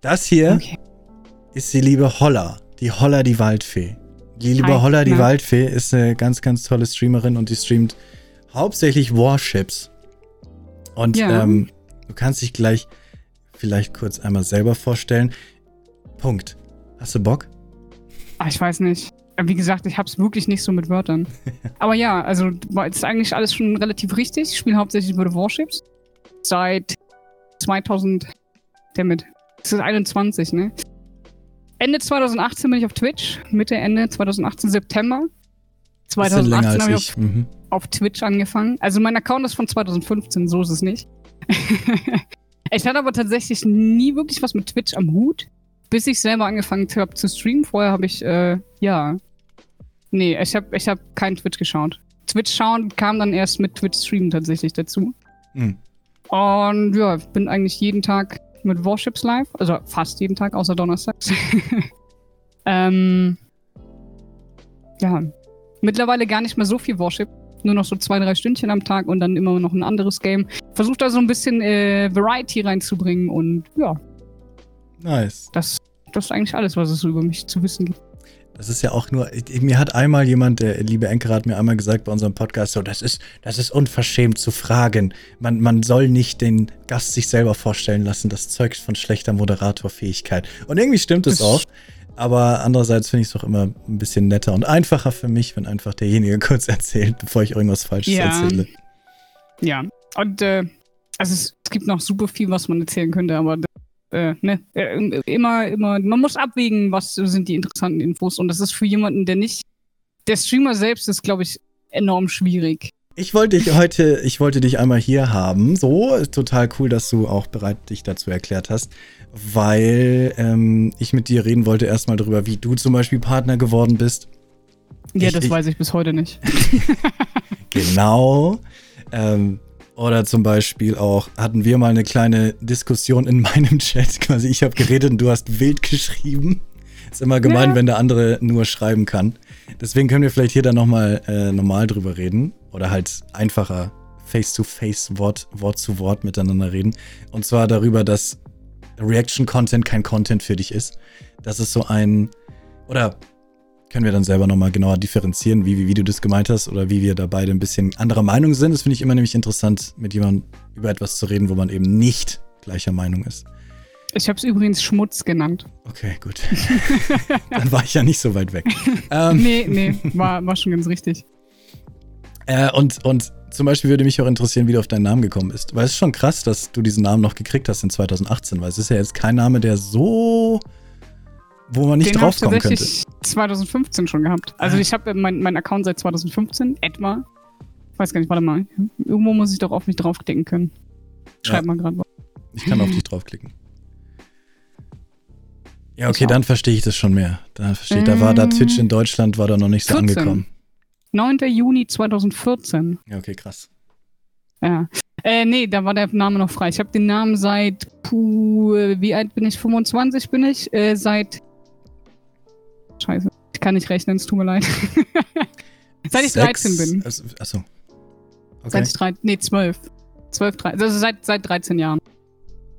Das hier okay. ist die liebe Holla. Die Holla, die Waldfee. Die liebe Hi, Holla, die na. Waldfee, ist eine ganz, ganz tolle Streamerin und die streamt hauptsächlich Warships. Und ja. ähm, du kannst dich gleich vielleicht kurz einmal selber vorstellen. Punkt. Hast du Bock? Ach, ich weiß nicht. Wie gesagt, ich hab's wirklich nicht so mit Wörtern. Aber ja, also ist eigentlich alles schon relativ richtig. Ich spiele hauptsächlich World of Warships. Seit 2000. Damit. Das ist 21, ne? Ende 2018 bin ich auf Twitch. Mitte, Ende 2018, September. 2018 habe ich, ich. Auf, mhm. auf, Twitch angefangen. Also mein Account ist von 2015, so ist es nicht. ich hatte aber tatsächlich nie wirklich was mit Twitch am Hut, bis ich selber angefangen habe zu streamen. Vorher habe ich, äh, ja. Nee, ich habe ich hab keinen Twitch geschaut. Twitch schauen kam dann erst mit Twitch streamen tatsächlich dazu. Mhm. Und ja, ich bin eigentlich jeden Tag mit Warships live. Also fast jeden Tag, außer Donnerstags. ähm, ja. Mittlerweile gar nicht mehr so viel Warship. Nur noch so zwei, drei Stündchen am Tag und dann immer noch ein anderes Game. Versucht da so ein bisschen äh, Variety reinzubringen und ja. Nice. Das, das ist eigentlich alles, was es so über mich zu wissen gibt. Das ist ja auch nur, mir hat einmal jemand, der liebe Enker hat mir einmal gesagt bei unserem Podcast, so, das ist, das ist unverschämt zu fragen. Man, man soll nicht den Gast sich selber vorstellen lassen. Das zeugt von schlechter Moderatorfähigkeit. Und irgendwie stimmt es auch. Aber andererseits finde ich es doch immer ein bisschen netter und einfacher für mich, wenn einfach derjenige kurz erzählt, bevor ich irgendwas Falsches ja. erzähle. Ja, und äh, also es, es, gibt noch super viel, was man erzählen könnte, aber äh, ne, äh, immer, immer, man muss abwägen, was sind die interessanten Infos. Und das ist für jemanden, der nicht, der Streamer selbst ist, glaube ich, enorm schwierig. Ich wollte dich heute, ich wollte dich einmal hier haben. So, total cool, dass du auch bereit dich dazu erklärt hast, weil ähm, ich mit dir reden wollte erstmal darüber, wie du zum Beispiel Partner geworden bist. Ja, ich, das ich, weiß ich bis heute nicht. genau. Ähm, oder zum Beispiel auch, hatten wir mal eine kleine Diskussion in meinem Chat. Quasi, ich habe geredet und du hast wild geschrieben. Ist immer gemein, ja. wenn der andere nur schreiben kann. Deswegen können wir vielleicht hier dann nochmal äh, normal drüber reden. Oder halt einfacher face-to-face, -face, Wort, Wort zu Wort miteinander reden. Und zwar darüber, dass Reaction-Content kein Content für dich ist. Das ist so ein. Oder können wir dann selber nochmal genauer differenzieren, wie, wie, wie, du das gemeint hast oder wie wir da beide ein bisschen anderer Meinung sind. Das finde ich immer nämlich interessant, mit jemandem über etwas zu reden, wo man eben nicht gleicher Meinung ist. Ich habe es übrigens Schmutz genannt. Okay, gut. dann war ich ja nicht so weit weg. ähm, nee, nee, war, war schon ganz richtig. Äh, und, und zum Beispiel würde mich auch interessieren, wie du auf deinen Namen gekommen bist. Weil es ist schon krass, dass du diesen Namen noch gekriegt hast in 2018, weil es ist ja jetzt kein Name, der so wo man nicht Den draufkommen könnte. Ich 2015 schon gehabt. Also ich habe meinen mein Account seit 2015, etwa. Ich weiß gar nicht, warte mal. Irgendwo muss ich doch auf mich draufklicken können. Schreib ja. mal gerade was. Ich kann auf dich draufklicken. Ja, okay, dann verstehe ich das schon mehr. Da verstehe ich, da war da ähm, Twitch in Deutschland, war da noch nicht so 14. angekommen. 9. Juni 2014. Ja, okay, krass. Ja. Äh, nee, da war der Name noch frei. Ich habe den Namen seit, puh, wie alt bin ich? 25 bin ich? Äh, seit Scheiße. Ich kann nicht rechnen, es tut mir leid. seit ich 13 bin. Also, achso. Okay. Seit ich 13, nee, 12. 12, 13, also seit, seit 13 Jahren.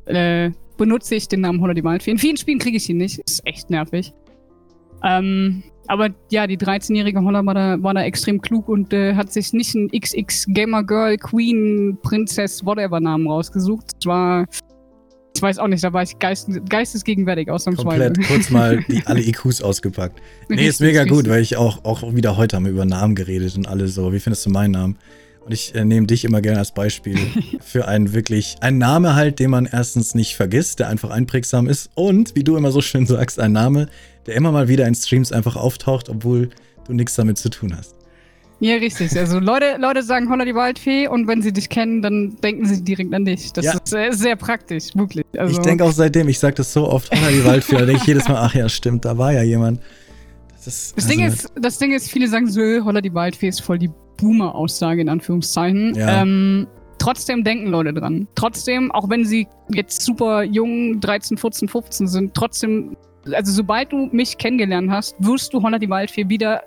Äh, benutze ich den Namen Holler die Waldfee. In vielen Spielen kriege ich ihn nicht. Ist echt nervig. Ähm, aber ja, die 13-jährige Holler war da, war da extrem klug und äh, hat sich nicht ein XX Gamer Girl, Queen, Princess, whatever Namen rausgesucht. Es war ich weiß auch nicht, da war ich geist, geistesgegenwärtig ausnahmsweise. Komplett kurz mal die, alle IQs ausgepackt. Nee, ist mega gut, weil ich auch, auch wieder heute haben wir über Namen geredet und alle so. Wie findest du meinen Namen? Und ich äh, nehme dich immer gerne als Beispiel für einen wirklich, einen Name halt, den man erstens nicht vergisst, der einfach einprägsam ist und, wie du immer so schön sagst, ein Name, der immer mal wieder in Streams einfach auftaucht, obwohl du nichts damit zu tun hast. Ja, richtig. Also Leute, Leute sagen Holla die Waldfee und wenn sie dich kennen, dann denken sie direkt an dich. Das ja. ist sehr, sehr, praktisch, wirklich. Also ich denke auch seitdem, ich sage das so oft, Holla die Waldfee, da denke ich jedes Mal, ach ja, stimmt, da war ja jemand. Das, ist, das, also Ding ist, das Ding ist, viele sagen so, Holla die Waldfee ist voll die Boomer-Aussage in Anführungszeichen. Ja. Ähm, trotzdem denken Leute dran. Trotzdem, auch wenn sie jetzt super jung, 13, 14, 15 sind, trotzdem, also sobald du mich kennengelernt hast, wirst du Holla die Waldfee wieder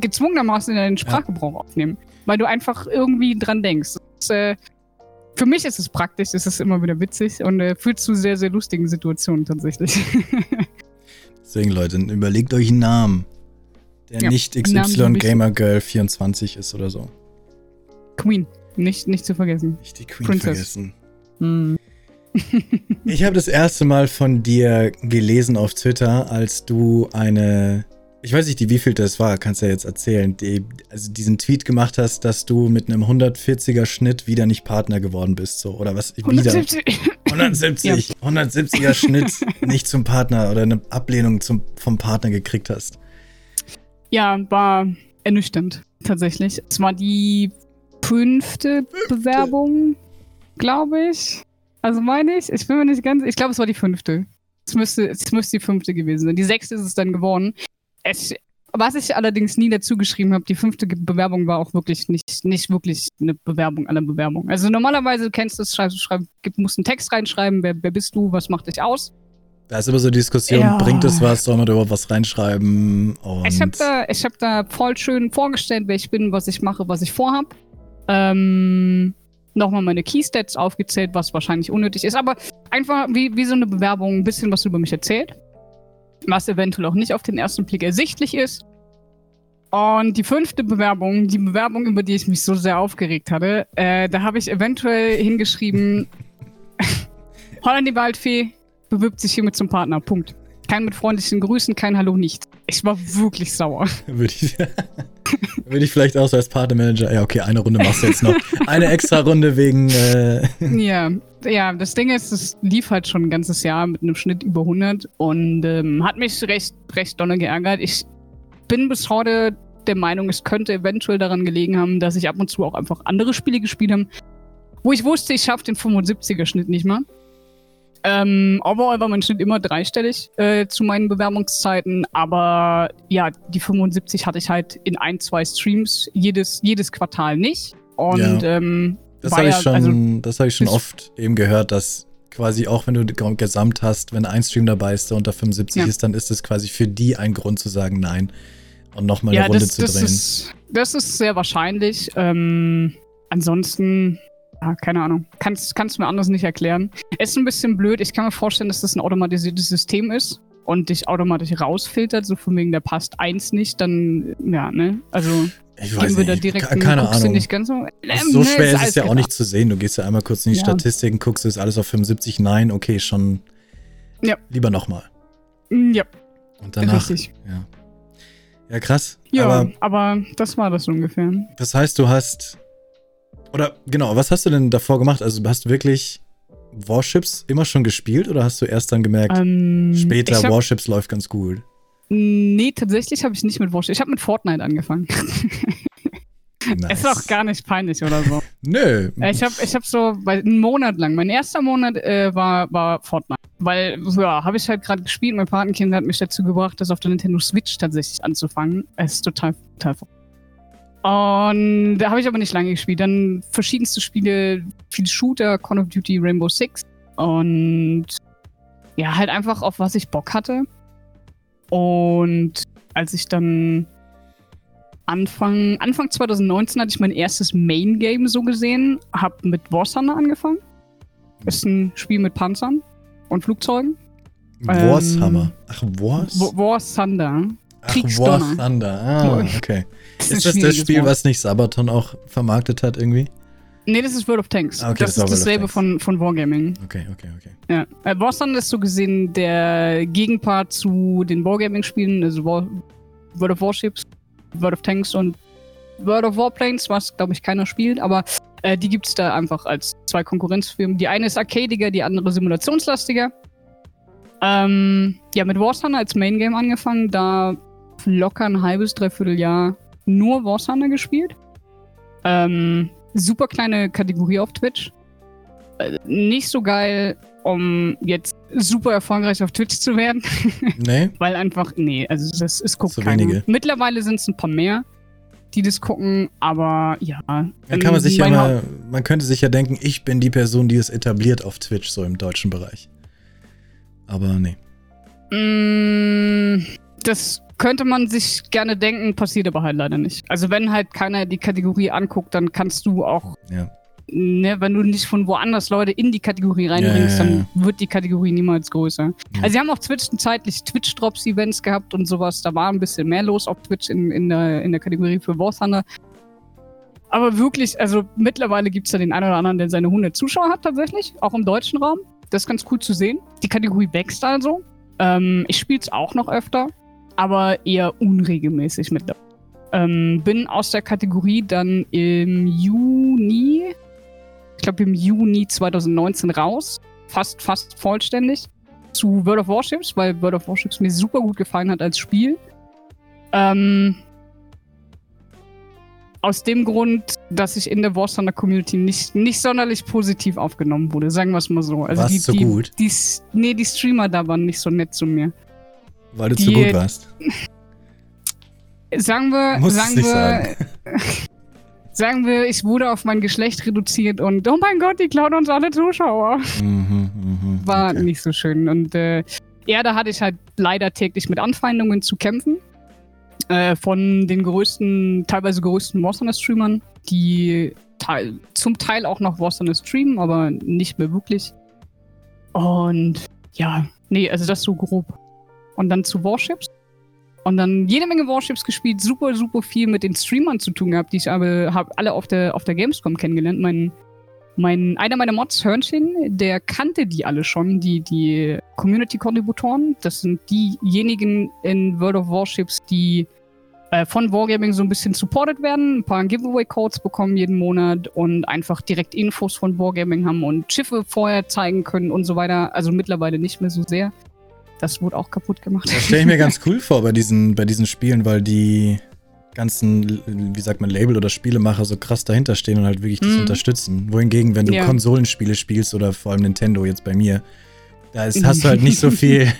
gezwungenermaßen in deinen Sprachgebrauch ja. aufnehmen, weil du einfach irgendwie dran denkst. Das, äh, für mich ist es praktisch, es ist immer wieder witzig und äh, führt zu sehr, sehr lustigen Situationen tatsächlich. Deswegen, Leute, überlegt euch einen Namen, der Ja, nicht XY Gamer Girl 24 ist oder so. Queen, nicht, nicht zu vergessen. Nicht die Queen Princess. vergessen. Hm. Ich habe das erste Mal von dir gelesen auf Twitter, als du eine, ich weiß nicht, die wievielte es war, kannst du ja jetzt erzählen, die, also diesen Tweet gemacht hast, dass du mit einem 140er Schnitt wieder nicht Partner geworden bist, so oder was? Wieder 170. 170, 170er Schnitt nicht zum Partner oder eine Ablehnung zum, vom Partner gekriegt hast. Ja, war ernüchternd, tatsächlich. Es war die fünfte Bewerbung, glaube ich. Also meine ich, ich bin mir nicht ganz, ich glaube, es war die fünfte. Es müsste, es müsste die fünfte gewesen sein. Die sechste ist es dann geworden. Es, was ich allerdings nie dazu geschrieben habe, die fünfte Bewerbung war auch wirklich nicht, nicht wirklich eine Bewerbung aller Bewerbungen. Also normalerweise du kennst du es, schreibst, schreib, gib- musst einen Text reinschreiben, wer, wer bist du, was macht dich aus. Da ist immer so die Diskussion, Ja. bringt es was, soll man da überhaupt was reinschreiben? Und Ich habe da, ich hab da voll schön vorgestellt, wer ich bin, was ich mache, was ich vorhab. Ähm, Nochmal meine Keystats aufgezählt, was wahrscheinlich unnötig ist, aber einfach wie, wie so eine Bewerbung, ein bisschen was über mich erzählt. Was eventuell auch nicht auf den ersten Blick ersichtlich ist. Und die fünfte Bewerbung, die Bewerbung, über die ich mich so sehr aufgeregt hatte, äh, da habe ich eventuell hingeschrieben: Holland die Waldfee bewirbt sich hiermit zum Partner. Punkt. Kein mit freundlichen Grüßen, kein Hallo, nichts. Ich war wirklich sauer. Würde ich, würde ich vielleicht auch so als Partnermanager, ja, okay, eine Runde machst du jetzt noch. Eine extra Runde wegen, äh, ja, ja, das Ding ist, es lief halt schon ein ganzes Jahr mit einem Schnitt über 100 und ähm, hat mich recht, recht dolle geärgert. Ich bin bis heute der Meinung, es könnte eventuell daran gelegen haben, dass ich ab und zu auch einfach andere Spiele gespielt habe, wo ich wusste, ich schaffe den 75er Schnitt nicht mal. Ähm, overall war mein Schnitt immer dreistellig äh, zu meinen Bewerbungszeiten, aber ja, die 75 hatte ich halt in ein, zwei Streams, jedes, jedes Quartal nicht. Und Ja. ähm, das habe ich schon, also- das habe ich schon oft eben gehört, dass quasi auch wenn du gesamt hast, wenn ein Stream dabei ist, der unter 75 Ja. ist, dann ist es quasi für die ein Grund zu sagen Nein und nochmal eine ja, Runde das, zu das drehen. Ist, das ist sehr wahrscheinlich. Ähm, ansonsten, ja, keine Ahnung. Kannst, kannst du mir anders nicht erklären. Ist ein bisschen blöd. Ich kann mir vorstellen, dass das ein automatisiertes System ist und dich automatisch rausfiltert, so von wegen, der passt eins nicht, dann, ja, ne? Also, ich weiß wir da nicht, direkt ke- keine Ahnung. nicht ganz so. Also so Ähm, schwer ist es ja auch nicht zu sehen. Du gehst ja einmal kurz in die Ja. Statistiken, guckst, ist alles auf 75, nein, okay, schon. Ja. Lieber nochmal. Mm, Ja, Und danach. richtig. Ja. Ja, krass. Ja, Aber aber, das war das ungefähr. das heißt, du hast. Oder genau, was hast du denn davor gemacht? Also hast du wirklich Warships immer schon gespielt oder hast du erst dann gemerkt, Ähm, später hab, Warships läuft ganz gut? Nee, tatsächlich habe ich nicht mit Warship. Ich habe mit Fortnite angefangen. Nice. Ist auch gar nicht peinlich oder so. Nö. Ja, Ich habe ich hab so weil einen Monat lang, mein erster Monat äh, war, war Fortnite. Weil, ja, habe ich halt gerade gespielt. Mein Patenkind hat mich dazu gebracht, das auf der Nintendo Switch tatsächlich anzufangen. Es ist total, total ver- Und da habe ich aber nicht lange gespielt. Dann verschiedenste Spiele, viele Shooter, Call of Duty, Rainbow Six. Und ja, halt einfach auf was ich Bock hatte. Und als ich dann Anfang, Anfang 2019 hatte ich mein erstes Main Game so gesehen, hab mit War Thunder angefangen. Ist ein Spiel mit Panzern und Flugzeugen. Warshammer. Ach, Wars? Wa- War Thunder. Ach, Kriegsdonner. War Thunder. Ah, okay. Das Ist ein das das Spiel, Wort. was nicht Sabaton auch vermarktet hat irgendwie? Nee, das ist World of Tanks. Ah, okay, das, das ist dasselbe von, von Wargaming. Okay, okay, okay. Ja. Äh, War Thunder ist so gesehen der Gegenpart zu den Wargaming-Spielen, also War, World of Warships, World of Tanks und World of Warplanes, was, glaube ich, keiner spielt, aber äh, die gibt es da einfach als zwei Konkurrenzfirmen. Die eine ist arcadiger, die andere simulationslastiger. Ähm, ja, mit War Thunder als Main Game angefangen, da locker ein halbes, dreiviertel Jahr nur War Thunder gespielt. Ähm, super kleine Kategorie auf Twitch. Äh, nicht so geil, um jetzt super erfolgreich auf Twitch zu werden, Nee? weil einfach, nee, also das ist guckt Zu keiner. wenige. Mittlerweile sind es ein paar mehr, die das gucken, aber ja. Dann kann man sich ja mal, man könnte sich ja denken, ich bin die Person, die es etabliert auf Twitch, so im deutschen Bereich. Aber nee. Mm, Das könnte man sich gerne denken, passiert aber halt leider nicht. Also wenn halt keiner die Kategorie anguckt, dann kannst du auch Ja. ne, wenn du nicht von woanders Leute in die Kategorie reinbringst, Ja, ja, ja. dann wird die Kategorie niemals größer. Also sie haben auch zwischenzeitlich Twitch-Drops-Events gehabt und sowas. Da war ein bisschen mehr los auf Twitch in, in, der, in der Kategorie für War Thunder. Aber wirklich, also mittlerweile gibt es da den einen oder anderen, der seine 100 Zuschauer hat tatsächlich, auch im deutschen Raum. Das ist ganz cool zu sehen. Die Kategorie wächst also. Ähm, ich spiele es auch noch öfter, aber eher unregelmäßig mittlerweile. Ähm, bin aus der Kategorie dann im Juni, ich glaube im Juni 2019 raus, fast, fast vollständig, zu World of Warships, weil World of Warships mir super gut gefallen hat als Spiel. Ähm, aus dem Grund, dass ich in der War Thunder Community nicht, nicht sonderlich positiv aufgenommen wurde, sagen wir es mal so. Also Warst die, so die, gut? Die, nee, die Streamer da waren nicht so nett zu mir. Weil du Die- zu gut warst. Sagen wir, Muss sagen nicht wir, sagen. sagen wir, ich wurde auf mein Geschlecht reduziert und oh mein Gott, die klauen uns alle Zuschauer. Mhm, mhm, War okay. nicht so schön. Und äh, ja, da hatte ich halt leider täglich mit Anfeindungen zu kämpfen. Äh, von den größten, teilweise größten Warzone-Streamern, die teil, zum Teil auch noch Warzone streamen, aber nicht mehr wirklich. Und ja, nee, also das so grob. Und dann zu Warships. Und dann jede Menge Warships gespielt, super, super viel mit den Streamern zu tun gehabt, die ich aber hab alle auf der, auf der Gamescom kennengelernt. Mein, mein, einer meiner Mods, Hörnchen, der kannte die alle schon, die, die Community-Kontributoren. Das sind diejenigen in World of Warships, die äh, von Wargaming so ein bisschen supported werden, ein paar Giveaway-Codes bekommen jeden Monat und einfach direkt Infos von Wargaming haben und Schiffe vorher zeigen können und so weiter. Also mittlerweile nicht mehr so sehr. Das wurde auch kaputt gemacht. Das stelle ich mir ganz cool vor bei diesen, bei diesen Spielen, weil die ganzen, wie sagt man, Label- oder Spielemacher so krass dahinter stehen und halt wirklich das Mhm. unterstützen. Wohingegen, wenn du Ja. Konsolenspiele spielst oder vor allem Nintendo jetzt bei mir, da ist, hast du halt nicht so viel,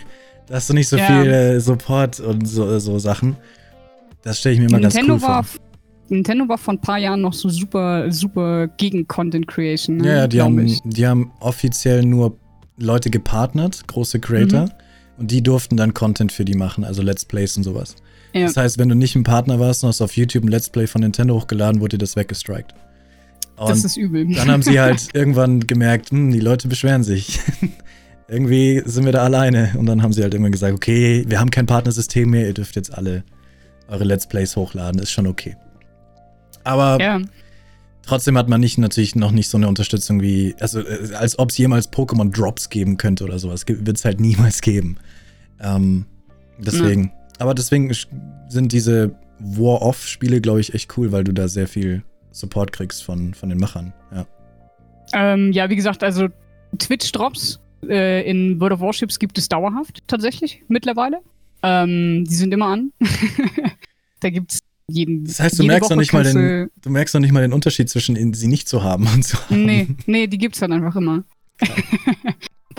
da hast du nicht so Ja. viel äh, Support und so, so Sachen. Das stelle ich mir immer ganz Nintendo cool war, vor. Nintendo war vor ein paar Jahren noch so super, super gegen Content Creation. Ne? Ja, die haben, ich. die haben offiziell nur Leute gepartnert, große Creator, Mhm. Und die durften dann Content für die machen, also Let's Plays und sowas. Ja. Das heißt, wenn du nicht ein Partner warst und hast auf YouTube ein Let's Play von Nintendo hochgeladen, wurde dir das weggestrikt. Das Und ist übel. dann haben sie halt irgendwann gemerkt, hm, die Leute beschweren sich. Irgendwie sind wir da alleine. Und dann haben sie halt irgendwann gesagt, okay, wir haben kein Partnersystem mehr, ihr dürft jetzt alle eure Let's Plays hochladen, ist schon okay. Aber ja. trotzdem hat man nicht natürlich noch nicht so eine Unterstützung wie, also äh, als ob es jemals Pokémon Drops geben könnte oder sowas, wird es halt niemals geben. Ähm, deswegen. Aber deswegen sind diese War-Off-Spiele, glaube ich, echt cool, weil du da sehr viel Support kriegst von, von den Machern. Ja. Ähm, ja, wie gesagt, also Twitch-Drops äh, in World of Warships gibt es dauerhaft tatsächlich mittlerweile. Ähm, die sind immer an. da gibt es jeden. Das heißt, du merkst noch nicht mal den, du merkst noch nicht mal den Unterschied zwischen sie nicht zu haben und zu haben. Nee, nee, die gibt's dann einfach immer.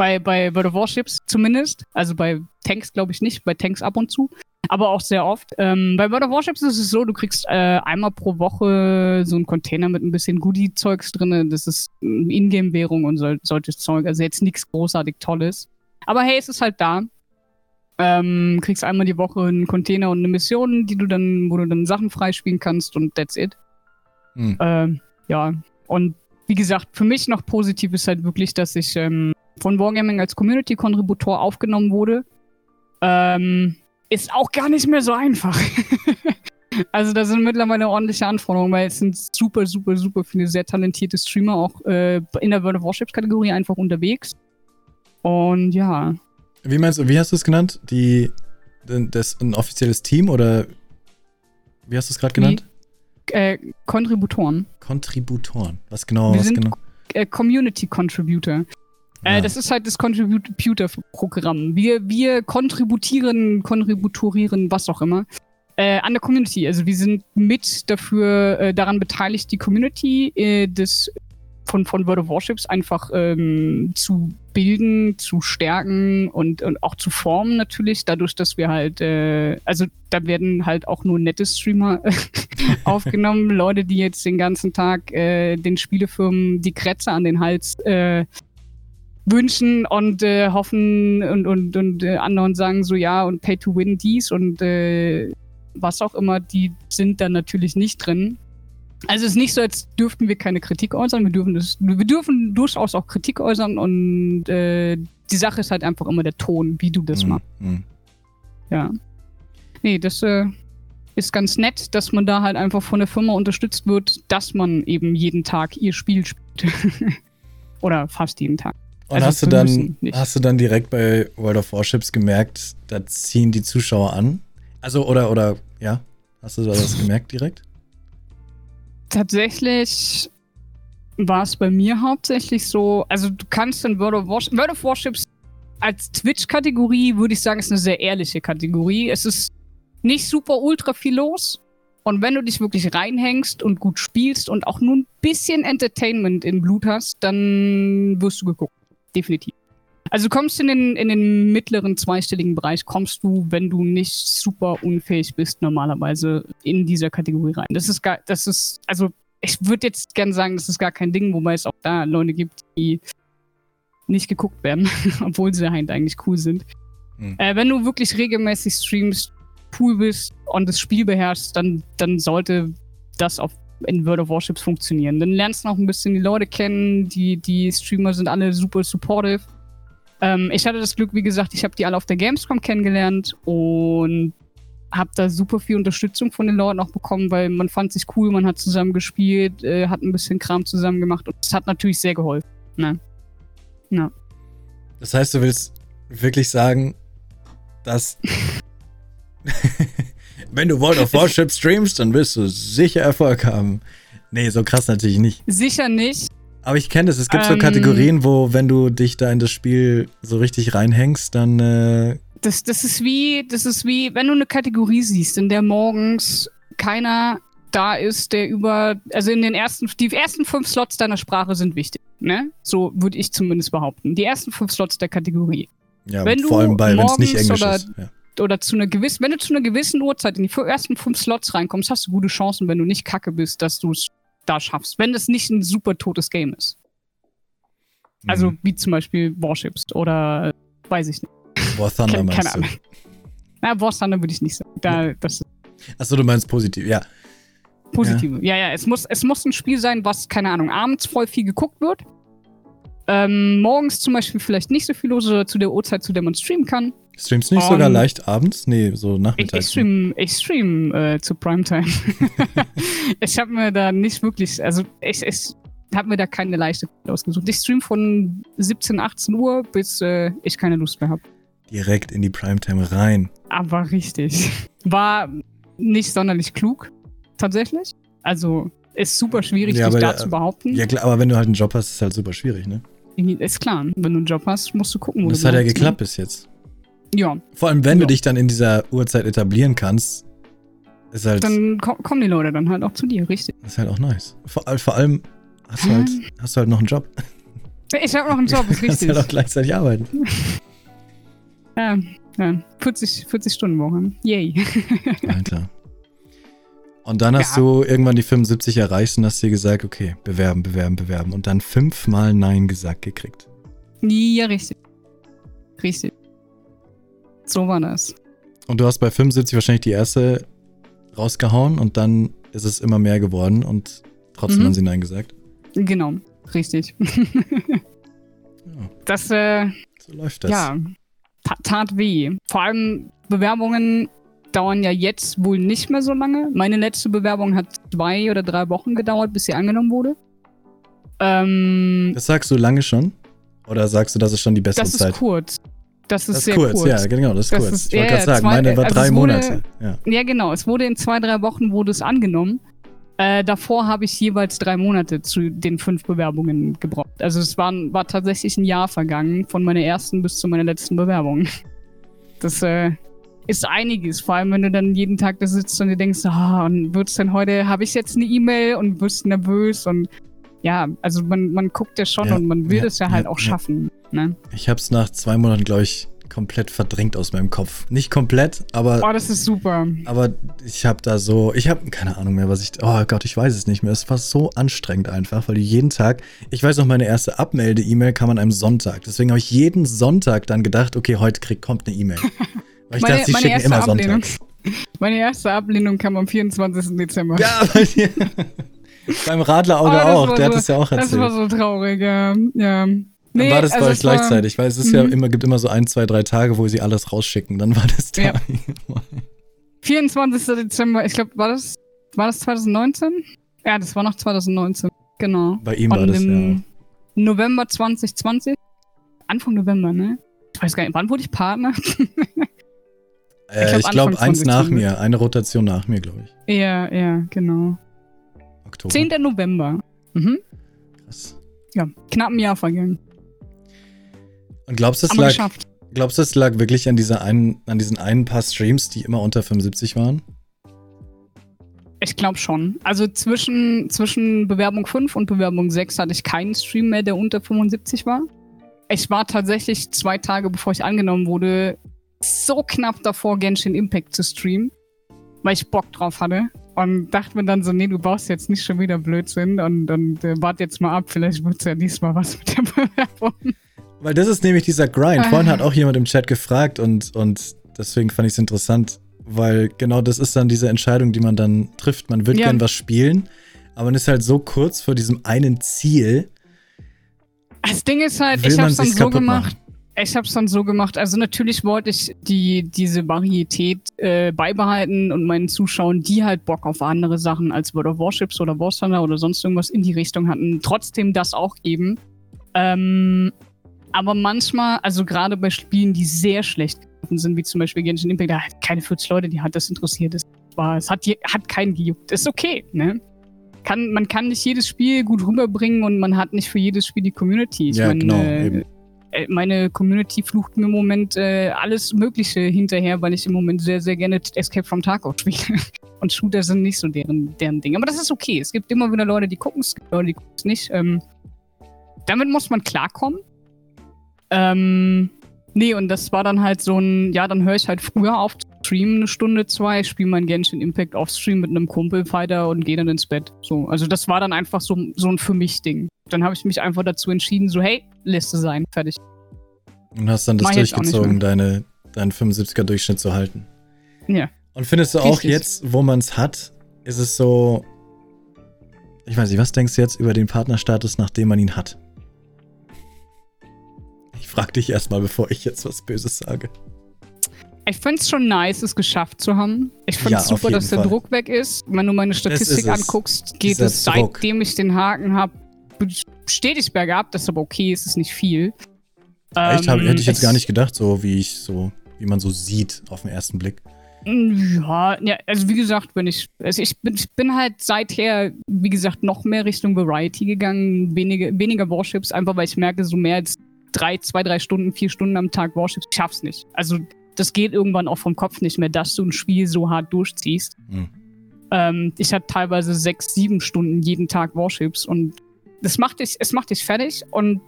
bei, bei World of Warships zumindest. Also bei Tanks glaube ich nicht, bei Tanks ab und zu. Aber auch sehr oft. Ähm, bei World of Warships ist es so, du kriegst äh, einmal pro Woche so einen Container mit ein bisschen Goodie-Zeugs drin. Das ist ähm, Ingame-Währung und sol solches Zeug. Also jetzt nichts großartig Tolles. Aber hey, es ist halt da. Ähm, kriegst einmal die Woche einen Container und eine Mission, die du dann, wo du dann Sachen freispielen kannst und that's it. Hm. Ähm, ja, und wie gesagt, für mich noch positiv ist halt wirklich, dass ich ähm, von Wargaming als Community-Kontributor aufgenommen wurde. Ähm, ist auch gar nicht mehr so einfach. also da sind mittlerweile ordentliche Anforderungen, weil es sind super, super, super viele sehr talentierte Streamer auch äh, in der World of Warships-Kategorie einfach unterwegs. Und ja, Wie meinst du, wie hast du es genannt? Die, das, ein offizielles Team oder wie hast du es gerade genannt? äh, Kontributoren. Kontributoren. Was genau, Wir was sind genau? Community Contributor. Äh, Ja. Das ist halt das Contributor-Programm. Wir, wir kontributieren, kontributorieren, was auch immer, äh, an der Community. Also wir sind mit dafür äh, daran beteiligt, die Community äh, des von, von World of Warships einfach ähm, zu bilden, zu stärken und, und auch zu formen natürlich, dadurch, dass wir halt, äh, also da werden halt auch nur nette Streamer aufgenommen, Leute, die jetzt den ganzen Tag äh, den Spielefirmen die Krätze an den Hals äh, wünschen und äh, hoffen und, und, und äh, anderen sagen so, ja, und Pay to Win dies und äh, was auch immer, die sind da natürlich nicht drin. Also es ist nicht so, als dürften wir keine Kritik äußern. Wir dürfen, das, wir dürfen durchaus auch Kritik äußern und äh, die Sache ist halt einfach immer der Ton, wie du das Mhm, machst. mhm. Ja. Nee, das äh, ist ganz nett, dass man da halt einfach von der Firma unterstützt wird, dass man eben jeden Tag ihr Spiel spielt. Oder fast jeden Tag. Und Also hast du dann hast du dann direkt bei World of Warships gemerkt, da ziehen die Zuschauer an? Also oder oder ja, hast du da was gemerkt direkt? Tatsächlich war es bei mir hauptsächlich so, also du kannst in World of, Warsh World of Warships als Twitch-Kategorie, würde ich sagen, ist eine sehr ehrliche Kategorie. Es ist nicht super ultra viel los. Und wenn du dich wirklich reinhängst und gut spielst und auch nur ein bisschen Entertainment im Blut hast, dann wirst du geguckt. Definitiv. Also du kommst in den, in den mittleren zweistelligen Bereich, kommst du, wenn du nicht super unfähig bist, normalerweise in dieser Kategorie rein. Das ist gar, das ist, also ich würde jetzt gerne sagen, das ist gar kein Ding, wobei es auch da Leute gibt, die nicht geguckt werden, obwohl sie halt eigentlich cool sind. Hm. Äh, wenn du wirklich regelmäßig streamst, cool bist und das Spiel beherrschst, dann, dann sollte das auf, in World of Warships funktionieren. Dann lernst du noch ein bisschen die Leute kennen, die, die Streamer sind alle super supportive. Ähm, ich hatte das Glück, wie gesagt, ich habe die alle auf der Gamescom kennengelernt und habe da super viel Unterstützung von den Leuten auch bekommen, weil man fand sich cool, man hat zusammen gespielt, äh, hat ein bisschen Kram zusammen gemacht und es hat natürlich sehr geholfen. Ne? Ja. Das heißt, du willst wirklich sagen, dass wenn du World of Warships streamst, dann wirst du sicher Erfolg haben. Nee, so krass natürlich nicht. Sicher nicht. Aber ich kenne das. Es gibt so Ähm. Kategorien, wo, wenn du dich da in das Spiel so richtig reinhängst, dann äh, Das, das ist wie, das ist wie, wenn du eine Kategorie siehst, in der morgens keiner da ist, der über, also in den ersten, die ersten fünf Slots deiner Sprache sind wichtig, ne? So würde ich zumindest behaupten. Die ersten fünf Slots der Kategorie. ja, Wenn du vor allem bei, wenn es nicht Englisch ist. Ja. Oder zu einer gewissen, wenn du zu einer gewissen Uhrzeit in die ersten fünf Slots reinkommst, hast du gute Chancen, wenn du nicht kacke bist, dass du es da schaffst. Wenn das nicht ein super totes Game ist. Also Mhm. wie zum Beispiel Warships oder weiß ich nicht. War Thunder Keine, meinst keine du? Ahnung. Na, War Thunder würde ich nicht sagen. Da, das ist Achso, du meinst positiv, ja. positive. Ja. ja, es muss, es muss ein Spiel sein, was, keine Ahnung, abends voll viel geguckt wird. Ähm, morgens zum Beispiel vielleicht nicht so viel los oder zu der Uhrzeit, zu der man streamen kann. Streamst du nicht Um, sogar leicht abends? Nee, so nachmittags. ich stream, ich stream äh, zu Primetime. ich habe mir da nicht wirklich, also ich, ich habe mir da keine leichte ausgesucht. Ich stream von 17, 18 Uhr, bis äh, ich keine Lust mehr habe. Direkt in die Primetime rein. Aber richtig. War nicht sonderlich klug, tatsächlich. Also ist super schwierig, Ja, dich da zu behaupten. Ja, klar, aber wenn du halt einen Job hast, ist es halt super schwierig, ne? Ist klar, wenn du einen Job hast, musst du gucken, wo Das du hat ja bleibst, geklappt bis jetzt. Ja, Vor allem, wenn Ja. du dich dann in dieser Uhrzeit etablieren kannst, ist halt, dann ko kommen die Leute dann halt auch zu dir, richtig. ist halt auch nice. Vor, vor allem hast du, halt, hast du halt noch einen Job. Ich habe noch einen Job, ist Du kannst richtig. halt auch gleichzeitig arbeiten. Ja, ja. 40, 40 Stunden Woche. Yay. Alter. Und dann hast Ja. du irgendwann die 75 erreicht und hast dir gesagt, okay, bewerben, bewerben, bewerben. Und dann fünfmal Nein gesagt gekriegt. Ja, richtig. Richtig. So war das. Und du hast bei 75 wahrscheinlich die erste rausgehauen und dann ist es immer mehr geworden und trotzdem Mhm. haben sie Nein gesagt. Genau, richtig. Ja, Das, äh, so läuft das. ja, ta- tat weh. Vor allem Bewerbungen dauern ja jetzt wohl nicht mehr so lange. Meine letzte Bewerbung hat zwei oder drei Wochen gedauert, bis sie angenommen wurde. Ähm, Das sagst du lange schon? Oder sagst du, das ist schon die bessere das ist Zeit? kurz. Das ist das ist sehr kurz, kurz. ja, genau, das ist Das kurz. ist- ich wollte ja, gerade sagen, zwei- meine war also drei es wurde- Monate. Ja. Ja, genau. Es wurde in zwei, drei Wochen wurde es angenommen. Äh, davor habe ich jeweils drei Monate zu den fünf Bewerbungen gebraucht. Also es war, war tatsächlich ein Jahr vergangen, von meiner ersten bis zu meiner letzten Bewerbung. Das äh, ist einiges, vor allem wenn du dann jeden Tag da sitzt und dir denkst, ah, und wird's denn heute, habe ich jetzt eine E-Mail und wirst nervös und ja, also man, man guckt ja schon Ja, und man will ja, es ja halt ja, auch schaffen. Ne? Ich habe es nach zwei Monaten, glaube ich, komplett verdrängt aus meinem Kopf. Nicht komplett, aber, Oh, das ist super. aber ich habe da so, ich habe keine Ahnung mehr, was ich, oh Gott, ich weiß es nicht mehr. Es war so anstrengend einfach, weil du jeden Tag, ich weiß noch, meine erste Abmelde-E-Mail kam an einem Sonntag. Deswegen habe ich jeden Sonntag dann gedacht, okay, heute krieg, kommt eine E-Mail. Weil ich Meine- dachte, sie schicken immer Ablehnung. sonntags. Meine erste Ablehnung kam am 24. Dezember. Ja, bei dir. Beim Radlerauge Oh, auch, war der hat so- es ja auch Das war erzählt. so traurig, ja. ja. Dann war das bei also euch es war- gleichzeitig, weil es ist ja Mhm. immer, gibt immer so ein, zwei, drei Tage, wo sie alles rausschicken. Dann war das da. Ja. 24. Dezember, ich glaube, war das, war das 2019? Ja, das war noch 2019. Genau. Bei ihm war Und das ja. November 2020. Anfang November, ne? Ich weiß gar nicht, wann wurde ich Partner? Äh, glaub, ich glaube, Anfang eins nach 2020. mir, eine Rotation nach mir, glaube ich. ja, ja, genau. Oktober. 10. November. Mhm. Krass. Ja, knapp ein Jahr vergangen. Und glaubst du, es lag, geschafft. glaubst du, es lag wirklich an, dieser einen, an diesen einen paar Streams, die immer unter 75 waren? Ich glaube schon. Also zwischen, zwischen Bewerbung 5 und Bewerbung 6 hatte ich keinen Stream mehr, der unter 75 war. Ich war tatsächlich zwei Tage, bevor ich angenommen wurde, so knapp davor, Genshin Impact zu streamen, weil ich Bock drauf hatte. Und dachte mir dann so, nee, du brauchst jetzt nicht schon wieder Blödsinn und, und äh, wart jetzt mal ab, vielleicht wird's ja diesmal was mit der Bewerbung. Weil das ist nämlich dieser Grind. Vorhin hat auch jemand im Chat gefragt und, und deswegen fand ich es interessant, weil genau das ist dann diese Entscheidung, die man dann trifft. Man wird Ja. gern was spielen, aber man ist halt so kurz vor diesem einen Ziel, Das Ding ist halt, will ich hab's dann so gemacht, machen. Ich habe es dann so gemacht. Also natürlich wollte ich die, diese Varietät äh, beibehalten und meinen Zuschauern, die halt Bock auf andere Sachen als World of Warships oder War Thunder oder sonst irgendwas in die Richtung hatten, trotzdem das auch geben. Ähm, aber manchmal, also gerade bei Spielen, die sehr schlecht gelaufen sind, wie zum Beispiel Genshin Impact, da hat keine 40 Leute, die hat das interessiert. Das war, es hat, hat keinen gejuckt. Ist okay, ne? Kann, man kann nicht jedes Spiel gut rüberbringen und man hat nicht für jedes Spiel die Community. Ich Ja, meine, genau, äh, meine Community flucht mir im Moment äh, alles Mögliche hinterher, weil ich im Moment sehr, sehr gerne Escape from Tarkov spiele. Und Shooter sind nicht so deren, deren Ding. Aber das ist okay. Es gibt immer wieder Leute, die gucken es, Leute, die gucken es nicht. Ähm, damit muss man klarkommen. Ähm, nee, und das war dann halt so ein, ja, dann höre ich halt früher auf zu streamen, eine Stunde, zwei, spiele mein Genshin Impact auf Stream mit einem Kumpel weiter und gehe dann ins Bett. So, also das war dann einfach so, so ein für mich Ding. Dann habe ich mich einfach dazu entschieden, so, hey, Liste sein, fertig. Und hast dann das Mach auch durchgezogen, deine, deinen 75er Durchschnitt zu halten. Ja. Und findest du auch Richtig. jetzt, wo man es hat, ist es so. Ich weiß nicht, was denkst du jetzt über den Partnerstatus, nachdem man ihn hat? Ich frag dich erstmal, bevor ich jetzt was Böses sage. Ich finde es schon nice, es geschafft zu haben. Ich finde Ja, es auf super, dass der Fall. Druck weg ist. Wenn du meine ist Statistik anguckst, geht Dieser es Druck. seitdem ich den Haken habe stetig bergab. Das ist aber okay, es ist nicht viel. Echt? Ähm, hätte ich jetzt gar nicht gedacht, so wie ich so, wie man so sieht auf den ersten Blick. Ja, ja, also wie gesagt, wenn ich, also ich bin, ich bin halt seither, wie gesagt, noch mehr Richtung Variety gegangen, weniger, weniger Warships, einfach weil ich merke, so mehr als drei, zwei, drei Stunden, vier Stunden am Tag Warships, ich schaff's nicht. Also das geht irgendwann auch vom Kopf nicht mehr, dass du ein Spiel so hart durchziehst. Hm. Ähm, ich hatte teilweise sechs, sieben Stunden jeden Tag Warships und das macht dich, es macht dich fertig und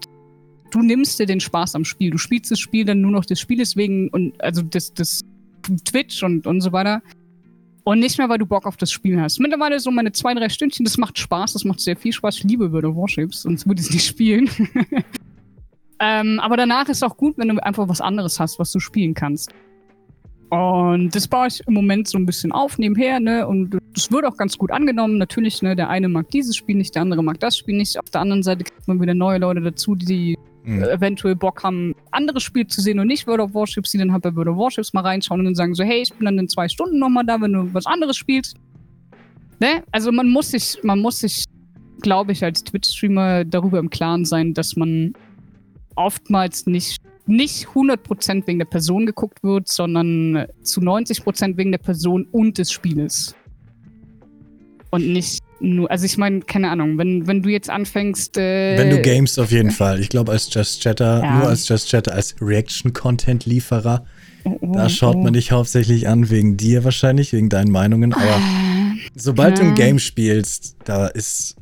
du nimmst dir den Spaß am Spiel. Du spielst das Spiel dann nur noch des Spieles wegen und also des, des Twitch und, und so weiter. Und nicht mehr, weil du Bock auf das Spiel hast. Mittlerweile so meine zwei, drei Stündchen, das macht Spaß, das macht sehr viel Spaß. Ich liebe of Warships, sonst würde ich es nicht spielen. ähm, aber danach ist auch gut, wenn du einfach was anderes hast, was du spielen kannst. Und das baue ich im Moment so ein bisschen auf nebenher, ne? Und das wird auch ganz gut angenommen. Natürlich, ne, der eine mag dieses Spiel nicht, der andere mag das Spiel nicht. Auf der anderen Seite kriegt man wieder neue Leute dazu, die Hm. äh, eventuell Bock haben, andere Spiele zu sehen und nicht World of Warships, die dann halt bei World of Warships mal reinschauen und dann sagen so, hey, ich bin dann in zwei Stunden nochmal da, wenn du was anderes spielst. Ne? Also man muss sich, man muss sich, glaube ich, als Twitch-Streamer darüber im Klaren sein, dass man oftmals nicht, nicht 100% wegen der Person geguckt wird, sondern zu 90% wegen der Person und des Spieles. Und nicht nur, also ich meine, keine Ahnung, wenn, wenn du jetzt anfängst. Äh, Wenn du gamest, auf jeden Fall. Ich glaube, als Just Chatter, Ja. nur als Just Chatter, als Reaction-Content-Lieferer, oh, oh, da schaut oh. man dich hauptsächlich an, wegen dir wahrscheinlich, wegen deinen Meinungen. Aber sobald du Ja. ein Game spielst, da ist.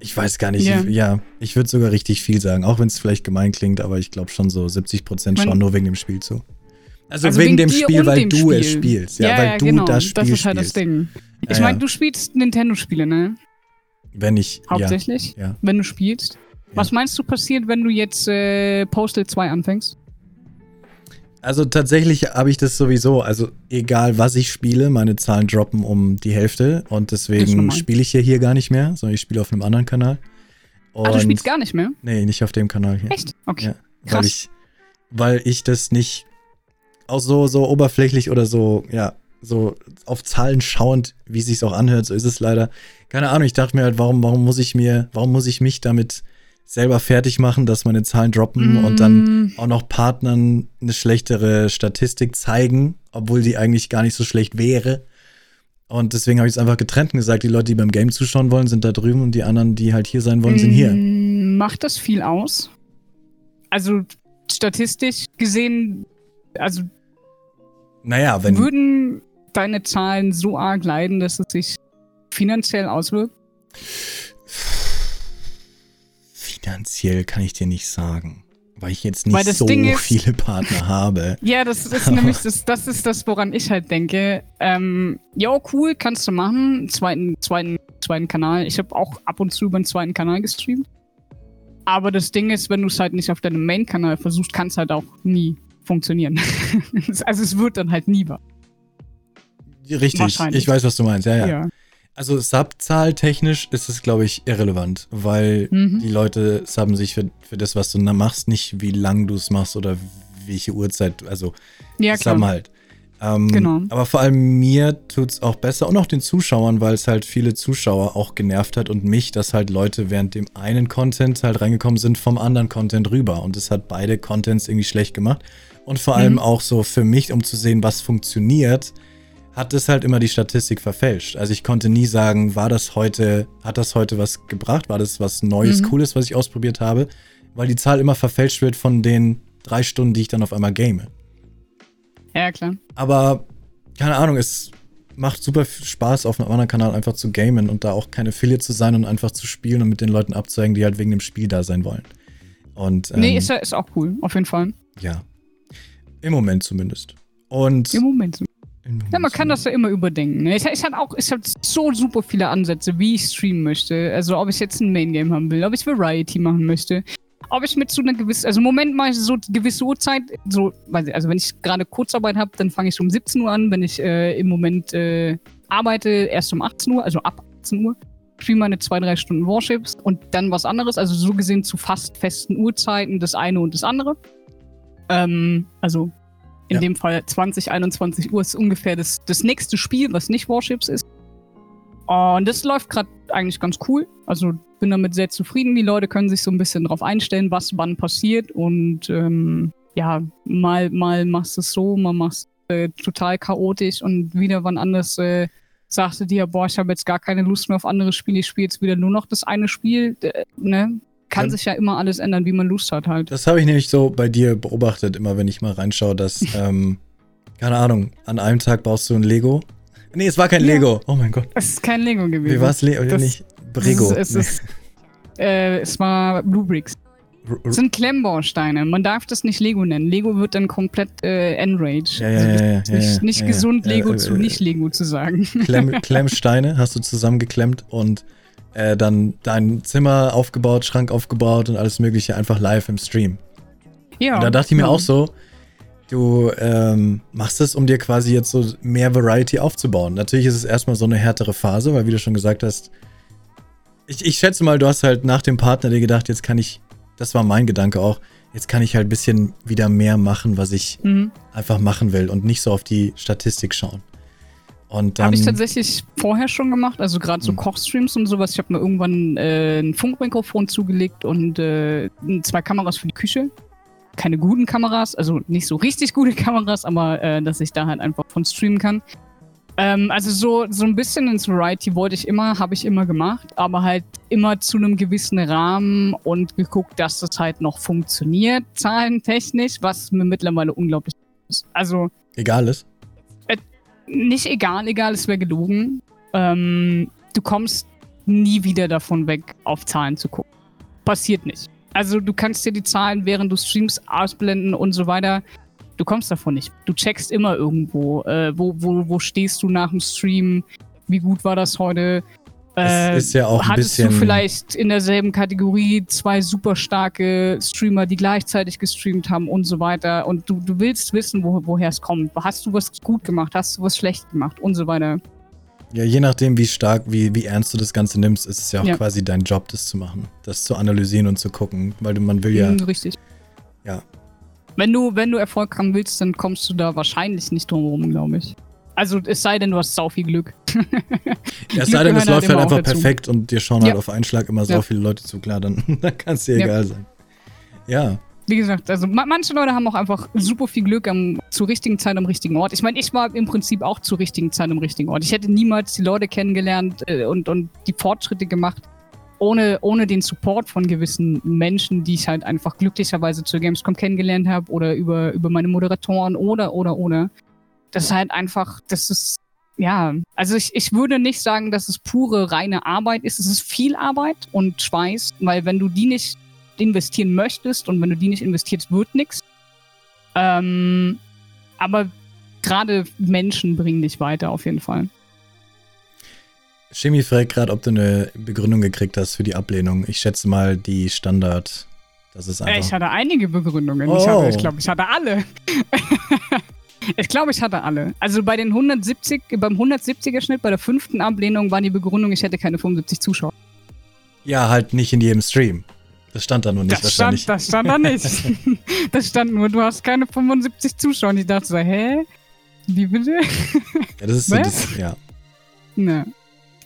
Ich weiß gar nicht, Ja. ja, ich würde sogar richtig viel sagen, auch wenn es vielleicht gemein klingt, aber ich glaube schon so 70 Prozent schauen nur wegen dem Spiel zu. Also, Also wegen, dem dir Spiel, weil dem du es Spiel. spielst. Ja, weil du genau. das Spiel Das ist halt das spielst. Ding. Ich Ja, meine, ja. du spielst Nintendo-Spiele, ne? Wenn ich, ja, Hauptsächlich. ja. Wenn du spielst. Was meinst du passiert, wenn du jetzt äh, Postal 2 anfängst? Also tatsächlich habe ich das sowieso, also egal was ich spiele, meine Zahlen droppen um die Hälfte und deswegen spiele ich hier, hier gar nicht mehr, sondern ich spiele auf einem anderen Kanal. Und ah, du spielst gar nicht mehr? Nee, nicht auf dem Kanal hier. Echt? Okay. Ja, Krass. Weil ich, weil ich das nicht auch so, so oberflächlich oder so, ja, so auf Zahlen schauend, wie sich's auch anhört, so ist es leider. Keine Ahnung, ich dachte mir halt, warum, warum muss ich mir, warum muss ich mich damit selber fertig machen, dass meine Zahlen droppen mm. und dann mm. auch noch Partnern eine schlechtere Statistik zeigen, obwohl die eigentlich gar nicht so schlecht wäre. Und deswegen habe ich es einfach getrennt und gesagt, die Leute, die beim Game zuschauen wollen, sind da drüben und die anderen, die halt hier sein wollen, mm. sind hier. Mm, macht das viel aus? Also statistisch gesehen, also naja, wenn würden deine Zahlen so arg leiden, dass es sich finanziell auswirkt? Finanziell kann ich dir nicht sagen. Weil ich jetzt nicht so ist, viele Partner habe. Ja, das ist nämlich das, das ist das, woran ich halt denke. Ähm, ja, cool, kannst du machen. Zweiten, zweiten, zweiten Kanal. Ich habe auch ab und zu über einen zweiten Kanal gestreamt. Aber das Ding ist, wenn du es halt nicht auf deinem Main-Kanal versuchst, kann es halt auch nie funktionieren. also es wird dann halt nie wahr. Richtig, ich weiß, was du meinst. Ja, ja. ja. Also Subzahl technisch ist es, glaube ich, irrelevant, weil mhm. die Leute subben sich für, für das, was du machst, nicht wie lang du es machst oder welche Uhrzeit, also ja, subben halt. Ähm, genau. Aber vor allem mir tut es auch besser und auch den Zuschauern, weil es halt viele Zuschauer auch genervt hat und mich, dass halt Leute während dem einen Content halt reingekommen sind vom anderen Content rüber und es hat beide Contents irgendwie schlecht gemacht und vor allem mhm. auch so für mich, um zu sehen, was funktioniert, hat es halt immer die Statistik verfälscht. Also ich konnte nie sagen, war das heute, hat das heute was gebracht, war das was Neues, mhm. Cooles, was ich ausprobiert habe, weil die Zahl immer verfälscht wird von den drei Stunden, die ich dann auf einmal game. Ja, klar. Aber, keine Ahnung, es macht super viel Spaß, auf einem anderen Kanal einfach zu gamen und da auch kein Affiliate zu sein und einfach zu spielen und mit den Leuten abzuhängen, die halt wegen dem Spiel da sein wollen. Und, ähm, nee, ist, ist auch cool, auf jeden Fall. Ja. Im Moment zumindest. Und Im Moment zumindest. Ja, man kann das ja immer überdenken. Ne? Ich, ich habe auch, ich habe so super viele Ansätze, wie ich streamen möchte. Also ob ich jetzt ein Main Game haben will, ob ich Variety machen möchte, ob ich mit so einer gewissen, also im Moment mache ich so gewisse Uhrzeit, so, also wenn ich gerade Kurzarbeit habe, dann fange ich um 17 Uhr an. Wenn ich äh, im Moment äh, arbeite, erst um 18 Uhr, also ab 18 Uhr, streame meine zwei, drei Stunden Warships und dann was anderes. Also so gesehen zu fast festen Uhrzeiten, das eine und das andere. Ähm, also in ja. dem Fall 20, 21 Uhr ist ungefähr das, das nächste Spiel, was nicht Warships ist. Und das läuft gerade eigentlich ganz cool. Also bin damit sehr zufrieden. Die Leute können sich so ein bisschen darauf einstellen, was wann passiert. Und ähm, ja, mal, mal machst du es so, mal machst du äh, total chaotisch und wieder wann anders äh, sagst du dir, boah, ich habe jetzt gar keine Lust mehr auf andere Spiele, ich spiele jetzt wieder nur noch das eine Spiel. Äh, ne? Kann sich ja immer alles ändern, wie man Lust hat halt. Das habe ich nämlich so bei dir beobachtet, immer wenn ich mal reinschaue, dass, ähm, keine Ahnung, an einem Tag baust du ein Lego. Nee, es war kein ja. Lego. Oh mein Gott. Es ist kein Lego gewesen. Wie war es? Le das, nicht Brego. Es, nee. ist, äh, es war Blue Bricks. Es sind Klemmbausteine. Man darf das nicht Lego nennen. Lego wird dann komplett äh, Enrage. Ja, ja, also ja, ja, nicht, nicht gesund, Lego zu nicht Lego zu sagen. Klemm, Klemmsteine hast du zusammengeklemmt und äh, dann dein Zimmer aufgebaut, Schrank aufgebaut und alles Mögliche einfach live im Stream. Ja. Und da dachte ich mir ja. auch so, du ähm, machst es, um dir quasi jetzt so mehr Variety aufzubauen. Natürlich ist es erstmal so eine härtere Phase, weil wie du schon gesagt hast, ich, ich schätze mal, du hast halt nach dem Partner dir gedacht, jetzt kann ich, das war mein Gedanke auch, jetzt kann ich halt ein bisschen wieder mehr machen, was ich mhm. einfach machen will und nicht so auf die Statistik schauen. Habe ich tatsächlich vorher schon gemacht, also gerade so hm. Kochstreams und sowas. Ich habe mir irgendwann äh, ein Funkmikrofon zugelegt und äh, zwei Kameras für die Küche. Keine guten Kameras, also nicht so richtig gute Kameras, aber äh, dass ich da halt einfach von streamen kann. Ähm, also so, so ein bisschen ins Variety wollte ich immer, habe ich immer gemacht, aber halt immer zu einem gewissen Rahmen und geguckt, dass das halt noch funktioniert, zahlentechnisch, was mir mittlerweile unglaublich ist. Also. Egal ist nicht egal, egal, es wäre gelogen. Ähm, du kommst nie wieder davon weg, auf Zahlen zu gucken. Passiert nicht. Also du kannst dir die Zahlen, während du streamst, ausblenden und so weiter. Du kommst davon nicht. Du checkst immer irgendwo, äh, wo, wo, wo stehst du nach dem Stream, wie gut war das heute. Äh, ist ja auch ein hattest bisschen. du vielleicht in derselben Kategorie zwei super starke Streamer, die gleichzeitig gestreamt haben und so weiter und du, du willst wissen, wo, woher es kommt. Hast du was gut gemacht? Hast du was schlecht gemacht? Und so weiter. Ja, je nachdem, wie stark, wie, wie ernst du das Ganze nimmst, ist es ja auch Ja. quasi dein Job, das zu machen. Das zu analysieren und zu gucken. Weil man will ja. Mhm, richtig. Ja. Wenn du, wenn du Erfolg haben willst, dann kommst du da wahrscheinlich nicht drum herum, glaube ich. Also es sei denn, du hast sau viel Glück. Ja, es sei denn, es halt läuft halt auch einfach dazu. perfekt und dir schauen halt Ja. auf einen Schlag immer so Ja. viele Leute zu. Klar, dann, dann kann es dir egal sein. Ja. Wie gesagt, also ma manche Leute haben auch einfach super viel Glück am, zur richtigen Zeit am richtigen Ort. Ich meine, ich war im Prinzip auch zur richtigen Zeit am richtigen Ort. Ich hätte niemals die Leute kennengelernt äh, und, und die Fortschritte gemacht, ohne, ohne den Support von gewissen Menschen, die ich halt einfach glücklicherweise zur Gamescom kennengelernt habe oder über, über meine Moderatoren oder, oder, oder. Das ist halt einfach, das ist, ja, also ich, ich würde nicht sagen, dass es pure reine Arbeit ist. Es ist viel Arbeit und Schweiß, weil wenn du die nicht investieren möchtest und wenn du die nicht investierst, wird nichts. Ähm, aber gerade Menschen bringen dich weiter auf jeden Fall. Chemie fragt gerade, ob du eine Begründung gekriegt hast für die Ablehnung. Ich schätze mal die Standard. Das ist Äh, einfach. ich hatte einige Begründungen. Ich, Oh. hatte, ich glaube, ich hatte alle. ich glaube, ich hatte alle. Also bei den 170, beim 170er Schnitt, bei der fünften Ablehnung war die Begründung, ich hätte keine 75 Zuschauer. ja, halt nicht in jedem Stream. Das stand da nur nicht Das stand, wahrscheinlich. das stand da nicht. das stand nur, du hast keine 75 Zuschauer. Und ich dachte so, hä? Wie bitte? ja, das ist so, Was? das, ja. Ne.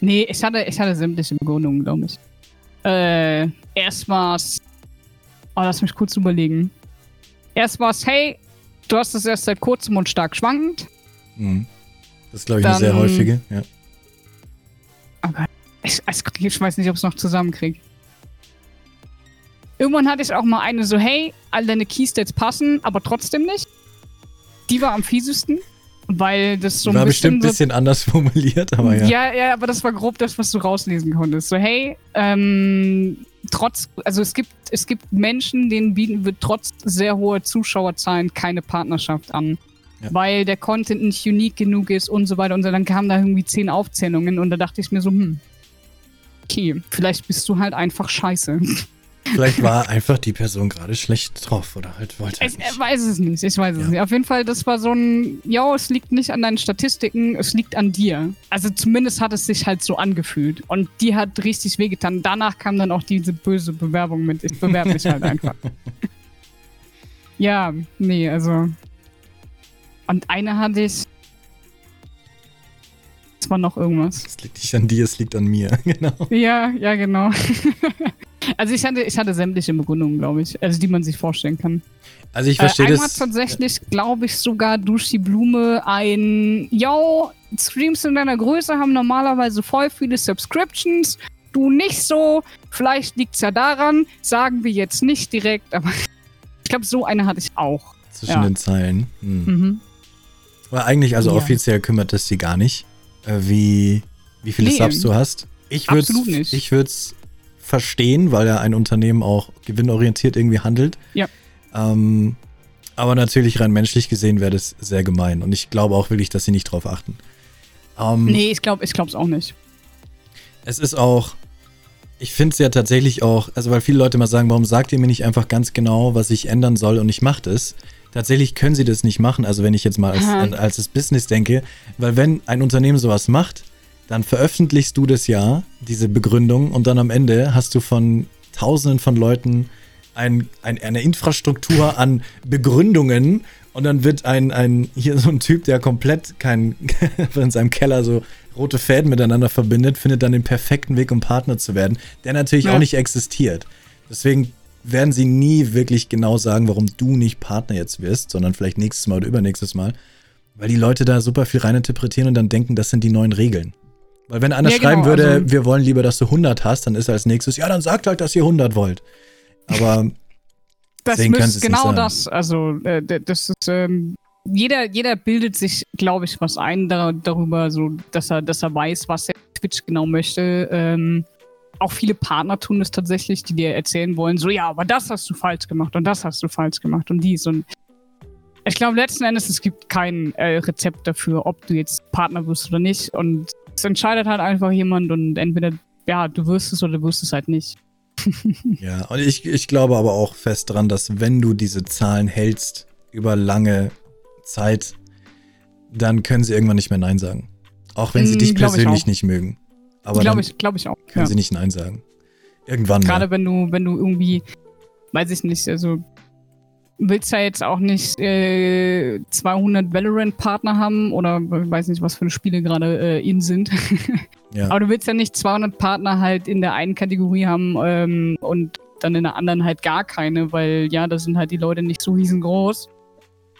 Nee, ich hatte, ich hatte sämtliche Begründungen, glaube ich. Äh, erst war's. Oh, lass mich kurz überlegen. Erst war's, hey, du hast es erst seit kurzem und stark schwankend. Mhm. Das ist, glaube ich, eine sehr Dann- häufige. Ja. Aber ich, ich, ich weiß nicht, ob es noch zusammenkriegt. Irgendwann hatte ich auch mal eine so, hey, all deine Keystats passen, aber trotzdem nicht. Die war am fiesesten, weil das so war ein bestimmt ein bisschen so bisschen anders formuliert, aber ja. Ja, ja, aber das war grob das, was du rauslesen konntest. So, hey, ähm, trotz, also es gibt, es gibt Menschen, denen bieten wir trotz sehr hoher Zuschauerzahlen keine Partnerschaft an. Ja. Weil der Content nicht unique genug ist und so weiter und so. Dann kamen da irgendwie zehn Aufzählungen und da dachte ich mir so, hm, okay, vielleicht bist du halt einfach scheiße. Vielleicht war einfach die Person gerade schlecht drauf oder halt wollte halt Ich nicht. weiß es nicht, ich weiß es Ja. nicht. Auf jeden Fall, das war so ein, ja, es liegt nicht an deinen Statistiken, es liegt an dir. Also zumindest hat es sich halt so angefühlt. Und die hat richtig wehgetan. Danach kam dann auch diese böse Bewerbung mit, ich bewerbe mich halt einfach. Ja, nee, also. Und eine hatte ich. Es war noch irgendwas. Es liegt nicht an dir, es liegt an mir. genau. Ja, ja, genau. also ich hatte, ich hatte sämtliche Begründungen, glaube ich. Also die man sich vorstellen kann. Also ich verstehe äh, einmal das. tatsächlich, glaube ich, sogar durch die Blume ein, yo, Streams in deiner Größe haben normalerweise voll viele Subscriptions. Du nicht so. Vielleicht liegt's ja daran. Sagen wir jetzt nicht direkt, aber ich glaube, so eine hatte ich auch. Zwischen ja. den Zeilen. Hm. Mhm. Aber eigentlich, also Ja. offiziell kümmert es sie gar nicht, äh, wie, wie viele Nee, Subs du hast. Ich würde absolut nicht. ich würd's verstehen, weil ja ein Unternehmen auch gewinnorientiert irgendwie handelt. Ja. Ähm, aber natürlich rein menschlich gesehen wäre das sehr gemein. Und ich glaube auch wirklich, dass sie nicht drauf achten. Ähm, Nee, ich glaube, ich es auch nicht. Es ist auch, ich finde es ja tatsächlich auch, also weil viele Leute mal sagen, warum sagt ihr mir nicht einfach ganz genau, was ich ändern soll und ich mache das. Tatsächlich können sie das nicht machen, also wenn ich jetzt mal als, als das Business denke, weil wenn ein Unternehmen sowas macht, dann veröffentlichst du das ja, diese Begründung, und dann am Ende hast du von tausenden von Leuten ein, ein, eine Infrastruktur an Begründungen und dann wird ein, ein hier so ein Typ, der komplett kein in seinem Keller so rote Fäden miteinander verbindet, findet dann den perfekten Weg, um Partner zu werden, der natürlich Ja. auch nicht existiert. Deswegen werden sie nie wirklich genau sagen, warum du nicht Partner jetzt wirst, sondern vielleicht nächstes Mal oder übernächstes Mal, weil die Leute da super viel reininterpretieren und dann denken, das sind die neuen Regeln. Weil wenn einer Ja, schreiben genau, würde, also- wir wollen lieber, dass du 100 hast, dann ist als nächstes, ja, dann sagt halt, dass ihr 100 wollt. Aber Das ist genau das. Also, äh, das ist, ähm, jeder, jeder bildet sich, glaube ich, was ein da, darüber, so, dass er, dass er weiß, was er Twitch genau möchte. Ähm, auch viele Partner tun es tatsächlich, die dir erzählen wollen, so, ja, aber das hast du falsch gemacht und das hast du falsch gemacht und dies und ich glaube letzten Endes, es gibt kein äh, Rezept dafür, ob du jetzt Partner wirst oder nicht und Es entscheidet halt einfach jemand und entweder, ja, du wirst es oder du wirst es halt nicht. ja, und ich, ich glaube aber auch fest dran, dass wenn du diese Zahlen hältst über lange Zeit, dann können sie irgendwann nicht mehr Nein sagen. Auch wenn sie mm, dich persönlich nicht mögen. Aber glaube ich, glaube ich auch. Können ja. sie nicht Nein sagen. Irgendwann. Gerade wenn du, wenn du irgendwie, weiß ich nicht, also willst ja jetzt auch nicht äh, 200 Valorant-Partner haben oder weiß nicht, was für Spiele gerade äh, in sind. ja. Aber du willst ja nicht 200 Partner halt in der einen Kategorie haben ähm, und dann in der anderen halt gar keine, weil ja, da sind halt die Leute nicht so riesengroß.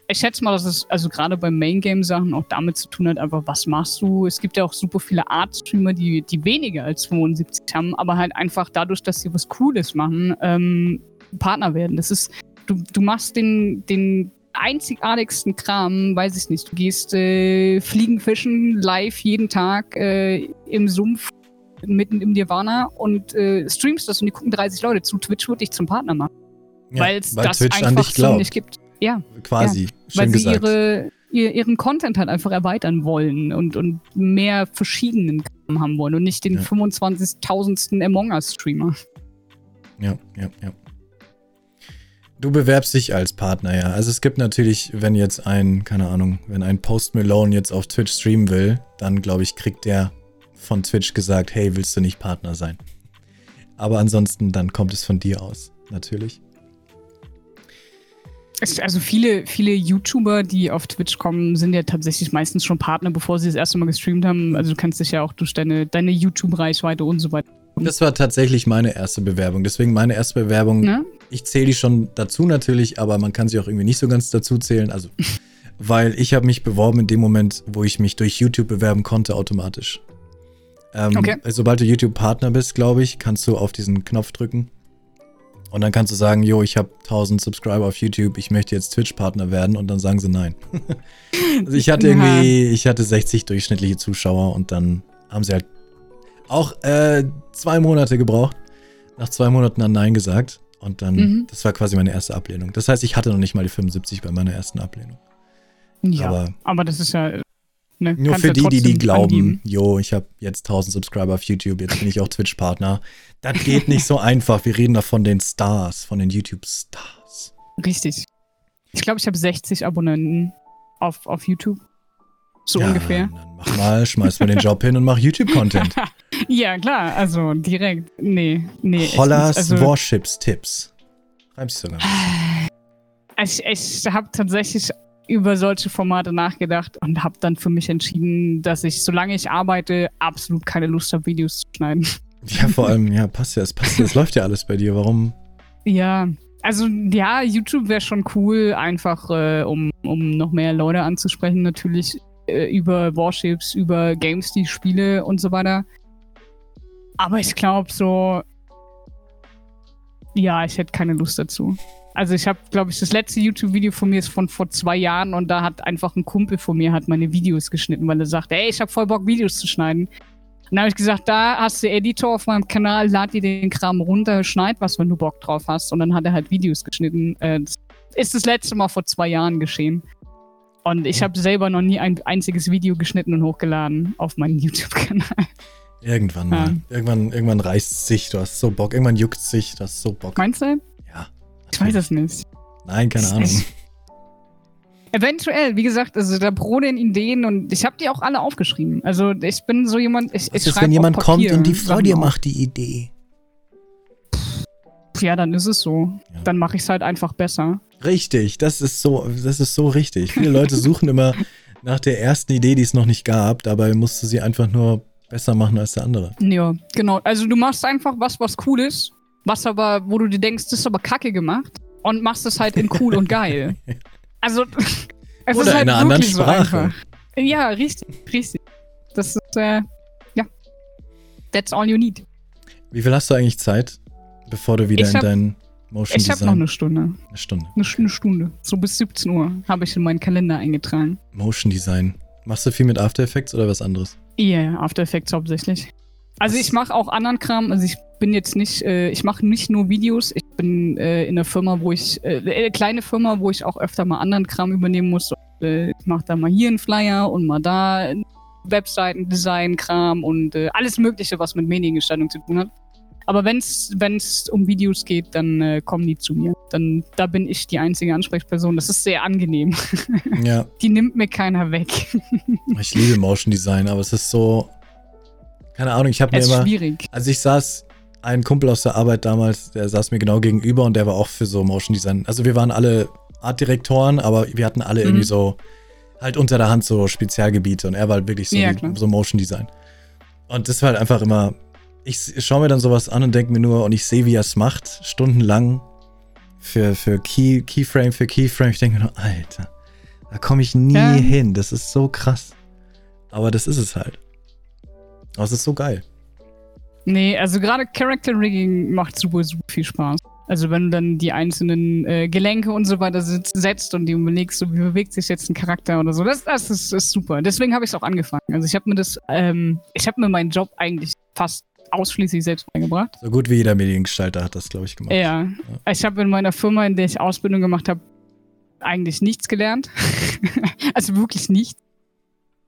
Ich schätze mal, dass es also gerade bei Main-Game-Sachen auch damit zu tun hat, einfach, was machst du? Es gibt ja auch super viele Art-Streamer, die, die weniger als 75 haben, aber halt einfach dadurch, dass sie was Cooles machen, ähm, Partner werden. Das ist, du, du machst den, den einzigartigsten Kram, weiß ich nicht. Du gehst äh, Fliegen fischen live jeden Tag äh, im Sumpf mitten im Nirvana und äh, streamst das und die gucken 30 Leute zu. Twitch wird dich zum Partner machen. Ja, weil es das Twitch einfach so nicht gibt. Ja. Quasi. Ja. weil sie ihre, ihr, ihren Content halt einfach erweitern wollen und, und mehr verschiedenen Kram haben wollen und nicht den ja. 25.000. Among Us-Streamer. Ja, ja, ja. Du bewerbst dich als Partner, ja. Also es gibt natürlich, wenn jetzt ein, keine Ahnung, wenn ein Post Malone jetzt auf Twitch streamen will, dann glaube ich, kriegt der von Twitch gesagt, hey, willst du nicht Partner sein? Aber ansonsten, dann kommt es von dir aus, natürlich. Also viele, viele YouTuber, die auf Twitch kommen, sind ja tatsächlich meistens schon Partner, bevor sie das erste Mal gestreamt haben. Also du kannst dich ja auch durch deine, deine YouTube-Reichweite und so weiter das war tatsächlich meine erste Bewerbung. Deswegen meine erste Bewerbung. Ja? Ich zähle die schon dazu natürlich, aber man kann sie auch irgendwie nicht so ganz dazu zählen. Also, weil ich habe mich beworben in dem Moment, wo ich mich durch YouTube bewerben konnte, automatisch. Ähm, okay. Sobald du YouTube-Partner bist, glaube ich, kannst du auf diesen Knopf drücken. Und dann kannst du sagen, jo, ich habe 1000 Subscriber auf YouTube, ich möchte jetzt Twitch-Partner werden und dann sagen sie nein. also ich hatte irgendwie, ich hatte 60 durchschnittliche Zuschauer und dann haben sie halt auch äh, zwei Monate gebraucht. Nach zwei Monaten dann Nein gesagt. Und dann, mhm. das war quasi meine erste Ablehnung. Das heißt, ich hatte noch nicht mal die 75 bei meiner ersten Ablehnung. Ja, aber, aber das ist ja. Ne, nur für die, die, die glauben, jo, ich habe jetzt 1000 Subscriber auf YouTube, jetzt bin ich auch Twitch-Partner. Das geht nicht so einfach. Wir reden da von den Stars, von den YouTube-Stars. Richtig. Ich glaube, ich habe 60 Abonnenten auf, auf YouTube. So ja, ungefähr. Dann mach mal, schmeiß mal den Job hin und mach YouTube-Content. ja, klar, also direkt. Nee, nee. Hollas also, Warships-Tipps. Reimt sich sogar. Ich, ich habe tatsächlich über solche Formate nachgedacht und habe dann für mich entschieden, dass ich, solange ich arbeite, absolut keine Lust habe, Videos zu schneiden. Ja, vor allem, ja, passt ja, es passt ja, es läuft ja alles bei dir. Warum? Ja, also ja, YouTube wäre schon cool, einfach äh, um, um noch mehr Leute anzusprechen, natürlich äh, über Warships, über Games, die ich spiele und so weiter. Aber ich glaube so, ja, ich hätte keine Lust dazu. Also ich habe, glaube ich, das letzte YouTube-Video von mir ist von vor zwei Jahren und da hat einfach ein Kumpel von mir hat meine Videos geschnitten, weil er sagte, ey, ich habe voll Bock, Videos zu schneiden. Und dann habe ich gesagt, da hast du Editor auf meinem Kanal, lad dir den Kram runter, schneid was, wenn du Bock drauf hast. Und dann hat er halt Videos geschnitten. Äh, das ist das letzte Mal vor zwei Jahren geschehen. Und ich habe selber noch nie ein einziges Video geschnitten und hochgeladen auf meinen YouTube-Kanal. Irgendwann mal. Ja. Irgendwann, irgendwann reißt es sich, du hast so Bock. Irgendwann juckt es sich, du hast so Bock. Meinst du? Ja. Ich weiß es nicht. Nein, keine Ahnung. Eventuell, wie gesagt, also da brodeln Ideen und ich habe die auch alle aufgeschrieben. Also ich bin so jemand, ich, Was ich ist, wenn jemand kommt und die Frau dir macht die Idee? Ja, dann ist es so. Ja. Dann mache ich es halt einfach besser. Richtig, das ist so, das ist so richtig. Viele Leute suchen immer nach der ersten Idee, die es noch nicht gab. Dabei musst du sie einfach nur besser machen als der andere. Ja, genau. Also du machst einfach was, was cool ist, was aber, wo du dir denkst, das ist aber kacke gemacht und machst es halt in cool und geil. Also es Oder ist halt in einer anderen Sprache. So ja, richtig, richtig. Das ist, äh, ja. That's all you need. Wie viel hast du eigentlich Zeit, bevor du wieder ich in dein Motion Ich habe noch eine Stunde. Eine Stunde. Eine, eine Stunde. So bis 17 Uhr habe ich in meinen Kalender eingetragen. Motion Design. Machst du viel mit After Effects oder was anderes? Ja, yeah, After Effects hauptsächlich. Also was? ich mache auch anderen Kram. Also ich bin jetzt nicht, äh, ich mache nicht nur Videos. Ich bin äh, in einer Firma, wo ich, äh, eine kleine Firma, wo ich auch öfter mal anderen Kram übernehmen muss. Äh, ich mache da mal hier einen Flyer und mal da Webseiten, Design, Kram und äh, alles Mögliche, was mit Mediengestaltung zu tun hat. Aber wenn es um Videos geht, dann äh, kommen die zu mir. Dann da bin ich die einzige Ansprechperson. Das ist sehr angenehm. Ja. Die nimmt mir keiner weg. Ich liebe Motion Design, aber es ist so. Keine Ahnung, ich habe mir immer. schwierig. Also ich saß, ein Kumpel aus der Arbeit damals, der saß mir genau gegenüber und der war auch für so Motion Design. Also wir waren alle Artdirektoren, aber wir hatten alle Mhm. irgendwie so halt unter der Hand so Spezialgebiete und er war halt wirklich so, Ja, so Motion Design. Und das war halt einfach immer, ich schaue mir dann sowas an und denke mir nur, und ich sehe, wie er es macht, stundenlang für, für Key, Keyframe für Keyframe. Ich denke mir nur, Alter, da komme ich nie Ja. hin. Das ist so krass. Aber das ist es halt. Aber es ist so geil. Nee, also gerade Character Rigging macht super, super viel Spaß. Also wenn du dann die einzelnen äh, Gelenke und so weiter setzt und dir überlegst, so, wie bewegt sich jetzt ein Charakter oder so, das, das ist, ist super. Deswegen habe ich es auch angefangen. Also ich habe mir das, ähm, ich habe mir meinen Job eigentlich fast ausschließlich selbst beigebracht. So gut wie jeder Mediengestalter hat das, glaube ich, gemacht. Ja. Ich habe in meiner Firma, in der ich Ausbildung gemacht habe, eigentlich nichts gelernt. also wirklich nichts.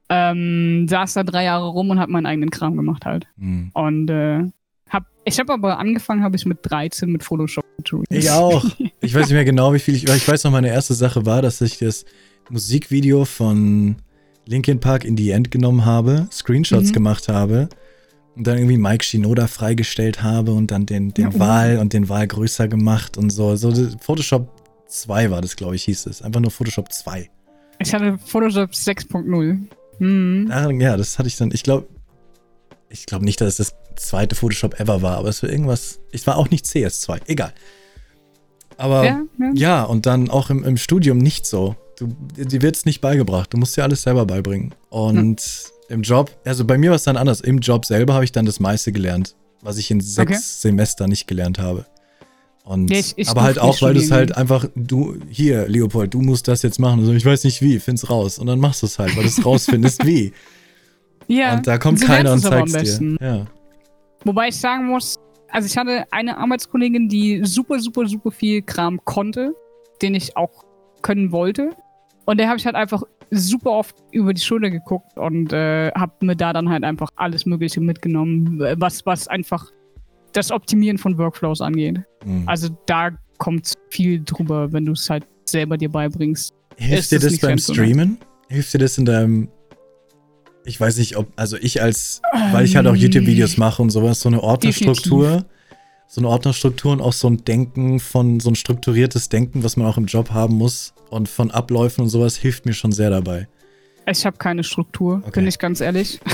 Ähm, saß da drei Jahre rum und habe meinen eigenen Kram gemacht halt. Hm. Und äh, hab, ich habe aber angefangen, habe ich mit 13 mit Photoshop Tutorials. Ich auch. Ich weiß nicht mehr genau, wie viel ich. Ich weiß noch, meine erste Sache war, dass ich das Musikvideo von Linkin Park in the End genommen habe, Screenshots Mhm. gemacht habe und dann irgendwie Mike Shinoda freigestellt habe und dann den, den Ja. Wahl und den Wahl größer gemacht und so. so Photoshop 2 war das, glaube ich, hieß es. Einfach nur Photoshop 2. Ich hatte Photoshop 6.0. Mhm. Daran- Ja, das hatte ich dann. Ich glaube, ich glaube nicht, dass es das zweite Photoshop ever war, aber es war irgendwas. Ich war auch nicht CS2. Egal. Aber Ja, ja. ja, und dann auch im, im Studium nicht so. Du, dir wird es nicht beigebracht. Du musst dir alles selber beibringen. Und im Job, also bei mir war es dann anders. Im Job selber habe ich dann das meiste gelernt, was ich in sechs Okay. Semestern nicht gelernt habe. Und, Ja, ich- ich aber halt auch, weil du es halt einfach, du, hier, Leopold, du musst das jetzt machen. Also ich weiß nicht wie, find's raus. Und dann machst du es halt, weil du es rausfindest, wie. ja. Und da kommt keiner und besten. dir. Ja. Wobei ich sagen muss, also ich hatte eine Arbeitskollegin, die super, super, super viel Kram konnte, den ich auch können wollte. Und der habe ich halt einfach super oft über die Schulter geguckt und äh, habe mir da dann halt einfach alles Mögliche mitgenommen, was, was einfach das Optimieren von Workflows angeht. Mhm. Also da kommt viel drüber, wenn du es halt selber dir beibringst. Hilft dir das nicht beim? Streamen? Hilft dir das in deinem. Ich weiß nicht, ob. Also ich als. Weil ich halt auch Ähm, YouTube-Videos mache und sowas, so eine Ordnerstruktur. So eine Ordnerstruktur und auch so ein Denken von. So ein strukturiertes Denken, was man auch im Job haben muss. Und von Abläufen und sowas hilft mir schon sehr dabei. Ich habe keine Struktur, Okay. bin ich ganz ehrlich.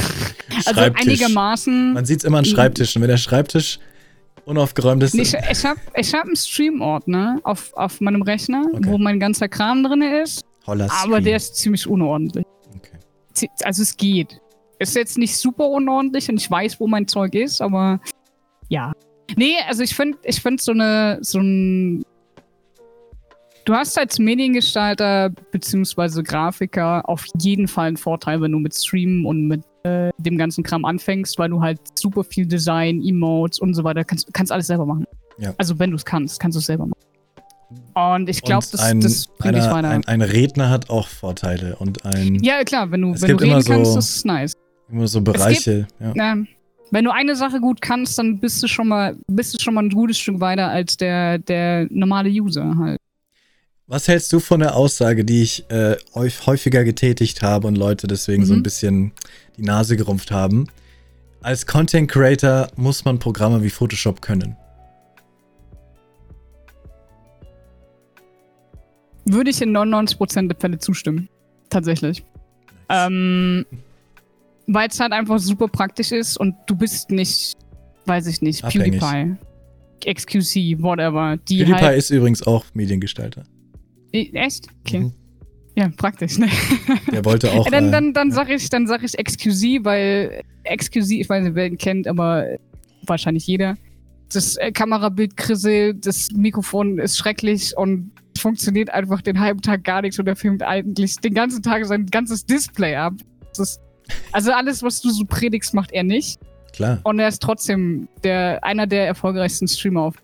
Also einigermaßen. Man sieht es immer an Schreibtischen. Wenn der Schreibtisch unaufgeräumt ist. Ich, ich habe ich hab einen Stream-Ordner auf, auf meinem Rechner, Okay. wo mein ganzer Kram drin ist, Holla aber der ist ziemlich unordentlich. Okay. Also es geht. Ist jetzt nicht super unordentlich und ich weiß, wo mein Zeug ist, aber ja. Nee, also ich finde ich find so eine, so ein. Du hast als Mediengestalter beziehungsweise Grafiker auf jeden Fall einen Vorteil, wenn du mit Streamen und mit äh, dem ganzen Kram anfängst, weil du halt super viel Design, Emotes und so weiter kannst, kannst alles selber machen. Ja. Also wenn du es kannst, kannst du es selber machen. Und ich glaube, das, ein, das bringt dich weiter. ein, ein Redner hat auch Vorteile und ein. ja, klar, wenn du, Es wenn du gibt immer reden kannst, so- das ist nice. Immer so Bereiche. Ja. Ähm, wenn du eine Sache gut kannst, dann bist du schon mal, bist du schon mal ein gutes Stück weiter als der, der normale User halt. Was hältst du von der Aussage, die ich äh, häuf- häufiger getätigt habe und Leute deswegen so ein Mhm. bisschen die Nase gerumpft haben? Als Content Creator muss man Programme wie Photoshop können. Würde ich in 99% der Fälle zustimmen. Tatsächlich. Ähm, Weil es halt einfach super praktisch ist und du bist nicht, weiß ich nicht, Abhängig. PewDiePie, XQC, whatever. Die PewDiePie halt, ist übrigens auch Mediengestalter. Echt? Okay. Mhm. Ja, praktisch, ne? Der wollte auch. dann äh, dann, dann sag ich, dann sag ich XQC, weil XQC, ich weiß nicht, wer ihn kennt, aber wahrscheinlich jeder. Das äh, Kamerabild krisselt, das Mikrofon ist schrecklich und funktioniert einfach den halben Tag gar nichts und er filmt eigentlich den ganzen Tag sein ganzes Display ab. Das ist, also alles, was du so predigst, macht er nicht. klar. Und er ist trotzdem der, einer der erfolgreichsten Streamer auf.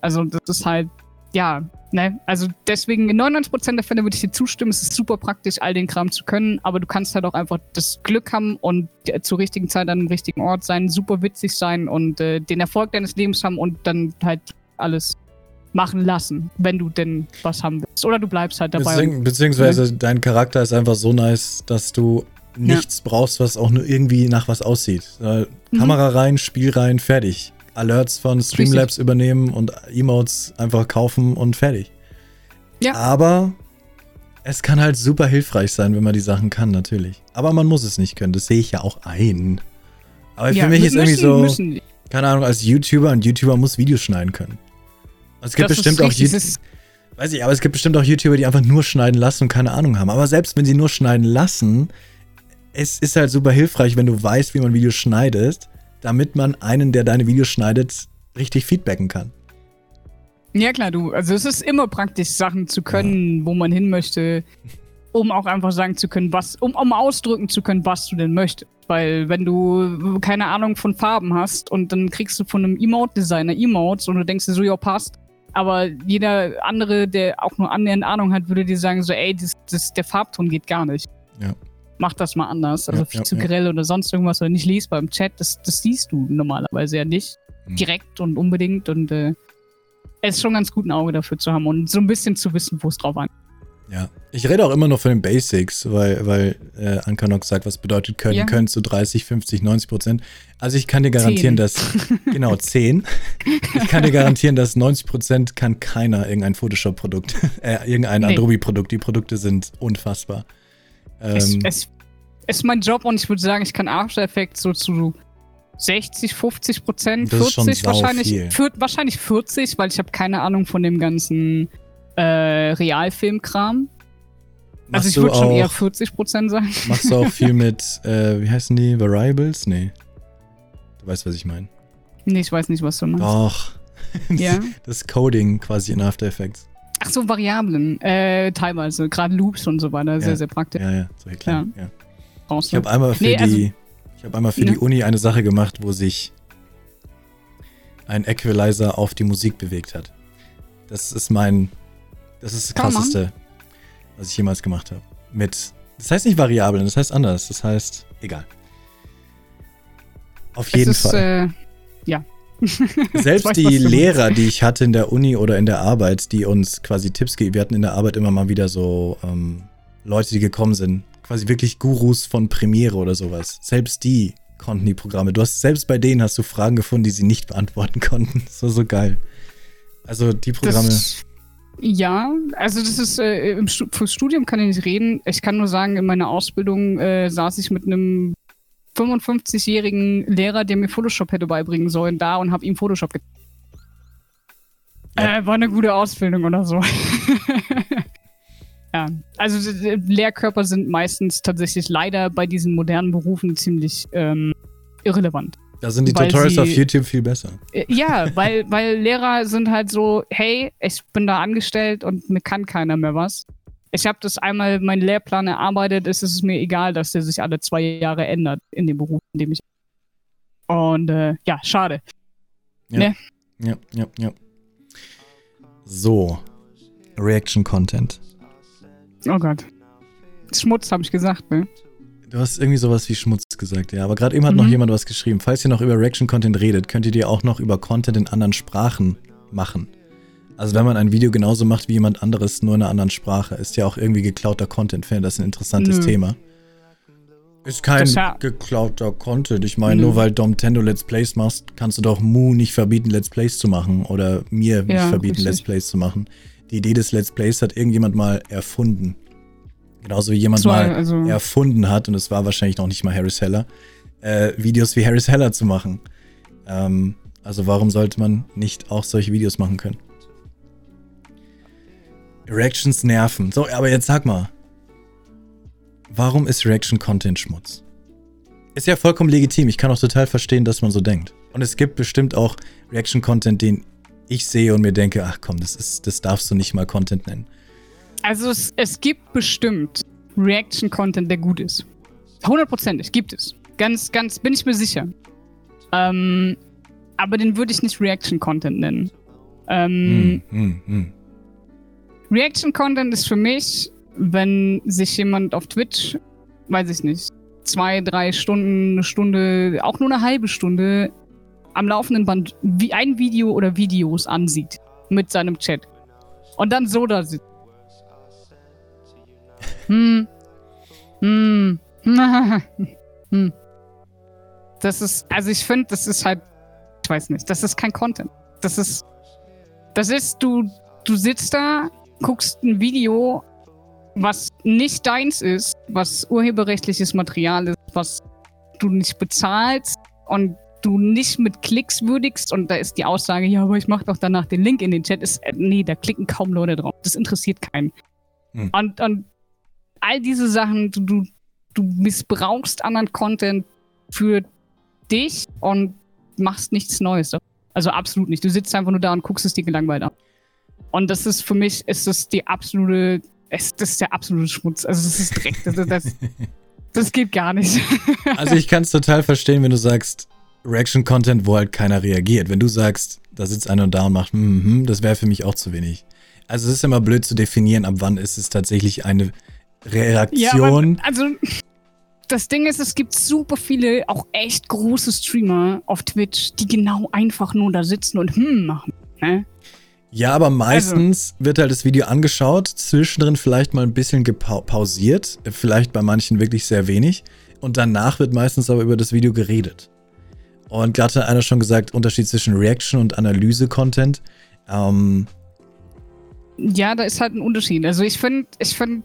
Also das ist halt ja, ne, also deswegen in 99% der Fälle würde ich dir zustimmen, es ist super praktisch, all den Kram zu können, aber du kannst halt auch einfach das Glück haben und äh, zur richtigen Zeit an dem richtigen Ort sein, super witzig sein und äh, den Erfolg deines Lebens haben und dann halt alles machen lassen, wenn du denn was haben willst. Oder du bleibst halt dabei. Beziehungs beziehungsweise mhm. dein Charakter ist einfach so nice, dass du nichts ja. brauchst, was auch nur irgendwie nach was aussieht. Äh, mhm. Kamera rein, Spiel rein, fertig. Alerts von Streamlabs Richtig. übernehmen und Emotes einfach kaufen und fertig. Ja. Aber es kann halt super hilfreich sein, wenn man die Sachen kann, natürlich. Aber man muss es nicht können, das sehe ich ja auch ein. Aber ja, für mich ist irgendwie so, müssen. keine Ahnung, als YouTuber, ein YouTuber muss Videos schneiden können. Es gibt das bestimmt auch YouTuber. Weiß ich, aber es gibt bestimmt auch YouTuber, die einfach nur schneiden lassen und keine Ahnung haben. Aber selbst wenn sie nur schneiden lassen, es ist halt super hilfreich, wenn du weißt, wie man Videos schneidet damit man einen, der deine Videos schneidet, richtig feedbacken kann. Ja, klar, du. Also es ist immer praktisch, Sachen zu können, ja. wo man hin möchte, um auch einfach sagen zu können, was, um, um ausdrücken zu können, was du denn möchtest. Weil wenn du keine Ahnung von Farben hast und dann kriegst du von einem Emote-Designer Emotes und du denkst dir so, ja, passt. Aber jeder andere, der auch nur annähernd Ahnung hat, würde dir sagen, so, ey, das, das, der Farbton geht gar nicht. Ja mach das mal anders. Also ja, viel ja, zu grell oder sonst irgendwas oder nicht lesbar im Chat, das, das siehst du normalerweise ja nicht. Mhm. Direkt und unbedingt und äh, es ist schon ganz gut ein Auge dafür zu haben und so ein bisschen zu wissen, wo es drauf an. Ja, ich rede auch immer noch von den Basics, weil, weil äh, Ankanok sagt, was bedeutet können, ja. können zu 30, 50, 90 Prozent. Also ich kann dir garantieren, 10. dass, genau, 10. Ich kann dir garantieren, dass 90 Prozent kann keiner irgendein Photoshop-Produkt, äh, irgendein nee. Adobe-Produkt. Die Produkte sind unfassbar. Ähm, es, es, ist mein Job und ich würde sagen, ich kann After Effects so zu 60, 50 Prozent, 40 wahrscheinlich. Für, wahrscheinlich 40, weil ich habe keine Ahnung von dem ganzen äh, Realfilmkram. Also ich würde schon eher 40 Prozent sagen. Machst du auch viel mit, äh, wie heißen die, Variables? Nee. Du weißt, was ich meine. Nee, ich weiß nicht, was du meinst. Doch. Ja? Das Coding quasi in After Effects. Ach so, Variablen, äh, teilweise, gerade Loops und so weiter, ja, sehr, sehr praktisch. Ja, ja, solche kleinen, ja. ja. Ich habe einmal für nee, also, die, ich habe einmal für ne? die Uni eine Sache gemacht, wo sich ein Equalizer auf die Musik bewegt hat. Das ist mein, das ist das krasseste, was ich jemals gemacht habe. Mit, das heißt nicht Variablen, das heißt anders, das heißt, egal. Auf jeden ist, Fall. Äh, ja. Selbst die Lehrer, die ich hatte in der Uni oder in der Arbeit, die uns quasi Tipps geben, wir hatten in der Arbeit immer mal wieder so ähm, Leute, die gekommen sind, quasi wirklich Gurus von Premiere oder sowas. Selbst die konnten die Programme. Du hast selbst bei denen hast du Fragen gefunden, die sie nicht beantworten konnten. Das war so geil. Also die Programme. Das, ja, also das ist äh, im Studium kann ich nicht reden. Ich kann nur sagen, in meiner Ausbildung äh, saß ich mit einem 55-jährigen Lehrer, der mir Photoshop hätte beibringen sollen, da und habe ihm Photoshop ge ja. äh, War eine gute Ausbildung oder so. ja, also Lehrkörper sind meistens tatsächlich leider bei diesen modernen Berufen ziemlich ähm, irrelevant. Da sind die Tutorials sie, auf YouTube viel besser. Äh, ja, weil, weil Lehrer sind halt so, hey, ich bin da angestellt und mir kann keiner mehr was ich habe das einmal meinen Lehrplan erarbeitet, ist es mir egal, dass der sich alle zwei Jahre ändert in dem Beruf, in dem ich. Und äh, ja, schade. Ja. Ne? ja, ja, ja. So. Reaction Content. Oh Gott. Schmutz, habe ich gesagt, ne? Du hast irgendwie sowas wie Schmutz gesagt, ja. Aber gerade eben hat mhm. noch jemand was geschrieben. Falls ihr noch über Reaction Content redet, könnt ihr dir auch noch über Content in anderen Sprachen machen. Also wenn man ein Video genauso macht wie jemand anderes, nur in einer anderen Sprache, ist ja auch irgendwie geklauter Content. Fände das ein interessantes Nö. Thema. Ist kein ja geklauter Content. Ich meine, nur weil Domtendo Let's Plays machst, kannst du doch Mu nicht verbieten, Let's Plays zu machen. Oder mir nicht ja, verbieten, richtig. Let's Plays zu machen. Die Idee des Let's Plays hat irgendjemand mal erfunden. Genauso wie jemand mal also erfunden hat, und es war wahrscheinlich noch nicht mal Harris Heller, äh, Videos wie Harris Heller zu machen. Ähm, also warum sollte man nicht auch solche Videos machen können? Reactions nerven. So, aber jetzt sag mal. Warum ist Reaction-Content Schmutz? Ist ja vollkommen legitim. Ich kann auch total verstehen, dass man so denkt. Und es gibt bestimmt auch Reaction-Content, den ich sehe und mir denke, ach komm, das, ist, das darfst du nicht mal Content nennen. Also es, es gibt bestimmt Reaction-Content, der gut ist. Hundertprozentig gibt es. Ganz, ganz, bin ich mir sicher. Ähm, aber den würde ich nicht Reaction-Content nennen. Ähm, hm, hm, hm. Reaction-Content ist für mich, wenn sich jemand auf Twitch, weiß ich nicht, zwei, drei Stunden, eine Stunde, auch nur eine halbe Stunde am laufenden Band wie ein Video oder Videos ansieht mit seinem Chat. Und dann so da sitzt. Hm. Hm. hm. Das ist, also ich finde, das ist halt, ich weiß nicht, das ist kein Content. Das ist, das ist, du, du sitzt da, guckst ein Video, was nicht deins ist, was urheberrechtliches Material ist, was du nicht bezahlst und du nicht mit Klicks würdigst und da ist die Aussage, ja, aber ich mache doch danach den Link in den Chat, ist, äh, nee, da klicken kaum Leute drauf. Das interessiert keinen. Hm. Und, und all diese Sachen, du, du, du missbrauchst anderen Content für dich und machst nichts Neues. Also absolut nicht. Du sitzt einfach nur da und guckst es dir gelangweilt an. Und das ist für mich, ist das die absolute, ist, das ist der absolute Schmutz. Also das ist Dreck. Das, das, das geht gar nicht. also ich kann es total verstehen, wenn du sagst, Reaction-Content, wo halt keiner reagiert. Wenn du sagst, da sitzt einer und da und macht, mm -hmm, das wäre für mich auch zu wenig. Also es ist immer blöd zu definieren, ab wann ist es tatsächlich eine Reaktion. Ja, also das Ding ist, es gibt super viele, auch echt große Streamer auf Twitch, die genau einfach nur da sitzen und hm machen. Ne? Ja, aber meistens also. wird halt das Video angeschaut, zwischendrin vielleicht mal ein bisschen pausiert, vielleicht bei manchen wirklich sehr wenig. Und danach wird meistens aber über das Video geredet. Und gerade hat einer schon gesagt, Unterschied zwischen Reaction und Analyse-Content. Ähm, ja, da ist halt ein Unterschied. Also ich finde, ich finde,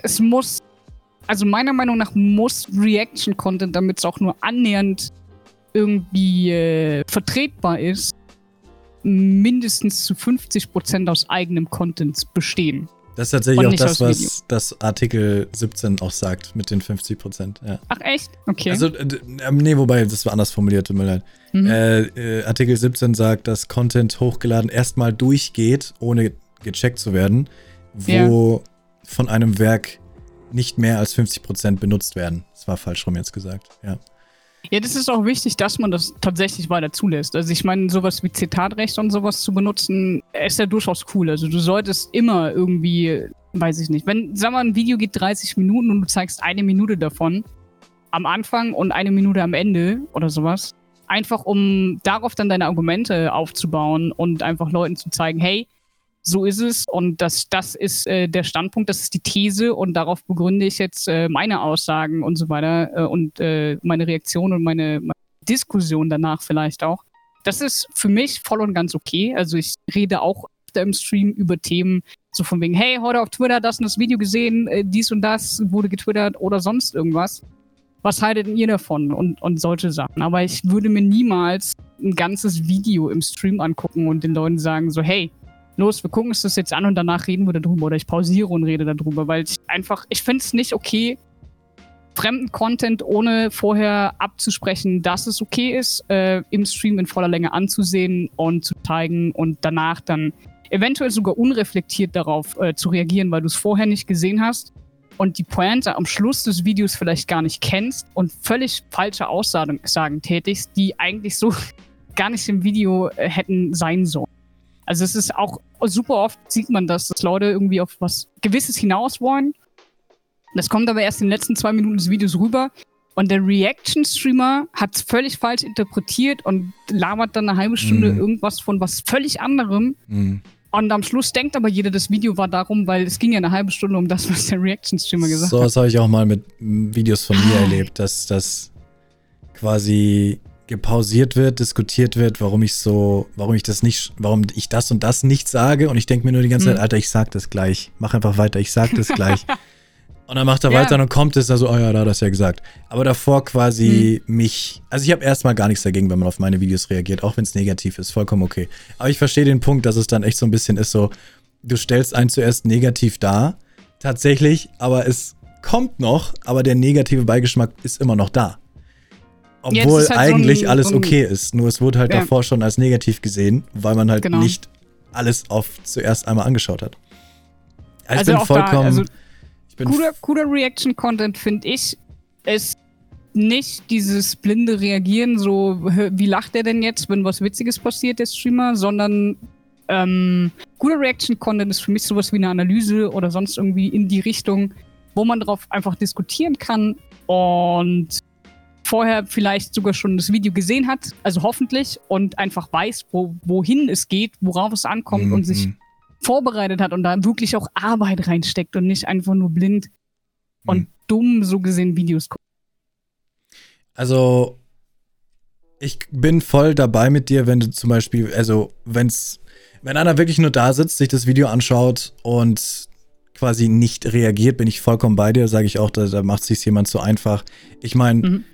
es muss, also meiner Meinung nach muss Reaction-Content, damit es auch nur annähernd irgendwie äh, vertretbar ist, mindestens zu 50% aus eigenem Content bestehen. Das ist tatsächlich auch das, was das Artikel 17 auch sagt mit den 50 Ja. Ach echt? Okay. Also, äh, nee, wobei, das war anders formuliert, tut mir leid. Mhm. Äh, äh, Artikel 17 sagt, dass Content hochgeladen erstmal durchgeht, ohne gecheckt zu werden, wo ja. von einem Werk nicht mehr als 50% benutzt werden. Das war falsch rum jetzt gesagt, ja. Ja, das ist auch wichtig, dass man das tatsächlich weiter zulässt. Also ich meine, sowas wie Zitatrecht und sowas zu benutzen, ist ja durchaus cool. Also du solltest immer irgendwie, weiß ich nicht, wenn, sag mal, ein Video geht 30 Minuten und du zeigst eine Minute davon am Anfang und eine Minute am Ende oder sowas, einfach um darauf dann deine Argumente aufzubauen und einfach Leuten zu zeigen, hey, so ist es und das, das ist äh, der Standpunkt, das ist die These und darauf begründe ich jetzt äh, meine Aussagen und so weiter äh, und äh, meine Reaktion und meine, meine, Diskussion danach vielleicht auch. Das ist für mich voll und ganz okay. Also ich rede auch öfter im Stream über Themen, so von wegen, hey, heute auf Twitter das und das Video gesehen, äh, dies und das wurde getwittert oder sonst irgendwas. Was haltet ihr davon und, und solche Sachen? Aber ich würde mir niemals ein ganzes Video im Stream angucken und den Leuten sagen so, hey, los, wir gucken uns das jetzt an und danach reden wir darüber oder ich pausiere und rede darüber, weil ich einfach, ich finde es nicht okay, fremden Content ohne vorher abzusprechen, dass es okay ist, äh, im Stream in voller Länge anzusehen und zu zeigen und danach dann eventuell sogar unreflektiert darauf äh, zu reagieren, weil du es vorher nicht gesehen hast und die Pointe am Schluss des Videos vielleicht gar nicht kennst und völlig falsche Aussagen tätigst, die eigentlich so gar nicht im Video äh, hätten sein sollen. Also es ist auch super oft sieht man das, dass Leute irgendwie auf was Gewisses hinaus wollen. Das kommt aber erst in den letzten zwei Minuten des Videos rüber. Und der Reaction-Streamer hat es völlig falsch interpretiert und labert dann eine halbe Stunde mm. irgendwas von was völlig anderem. Mm. Und am Schluss denkt aber jeder, das Video war darum, weil es ging ja eine halbe Stunde um das, was der Reaction-Streamer gesagt so, hat. So, das habe ich auch mal mit Videos von mir erlebt, dass das quasi gepausiert wird, diskutiert wird, warum ich so, warum ich das nicht, warum ich das und das nicht sage und ich denke mir nur die ganze mhm. Zeit, Alter, ich sag das gleich, mach einfach weiter, ich sag das gleich. und dann macht er ja. weiter und dann kommt es, also, oh ja, da hat er es ja gesagt. Aber davor quasi mhm. mich, also ich habe erstmal gar nichts dagegen, wenn man auf meine Videos reagiert, auch wenn es negativ ist, vollkommen okay. Aber ich verstehe den Punkt, dass es dann echt so ein bisschen ist so, du stellst einen zuerst negativ dar, tatsächlich, aber es kommt noch, aber der negative Beigeschmack ist immer noch da. Obwohl halt eigentlich so ein, alles so ein, okay ist. Nur es wurde halt ja. davor schon als negativ gesehen, weil man halt genau. nicht alles auf zuerst einmal angeschaut hat. Also, also ich bin vollkommen. Da, also ich bin guter, guter Reaction-Content, finde ich, ist nicht dieses blinde Reagieren, so wie lacht er denn jetzt, wenn was Witziges passiert, der Streamer, sondern Ähm, guter Reaction-Content ist für mich sowas wie eine Analyse oder sonst irgendwie in die Richtung, wo man darauf einfach diskutieren kann und vorher vielleicht sogar schon das Video gesehen hat, also hoffentlich, und einfach weiß, wo, wohin es geht, worauf es ankommt mhm. und sich vorbereitet hat und da wirklich auch Arbeit reinsteckt und nicht einfach nur blind mhm. und dumm so gesehen Videos guckt. Also, ich bin voll dabei mit dir, wenn du zum Beispiel, also, wenn's, wenn einer wirklich nur da sitzt, sich das Video anschaut und quasi nicht reagiert, bin ich vollkommen bei dir, sage ich auch, da, da macht sich jemand zu einfach. Ich meine, mhm.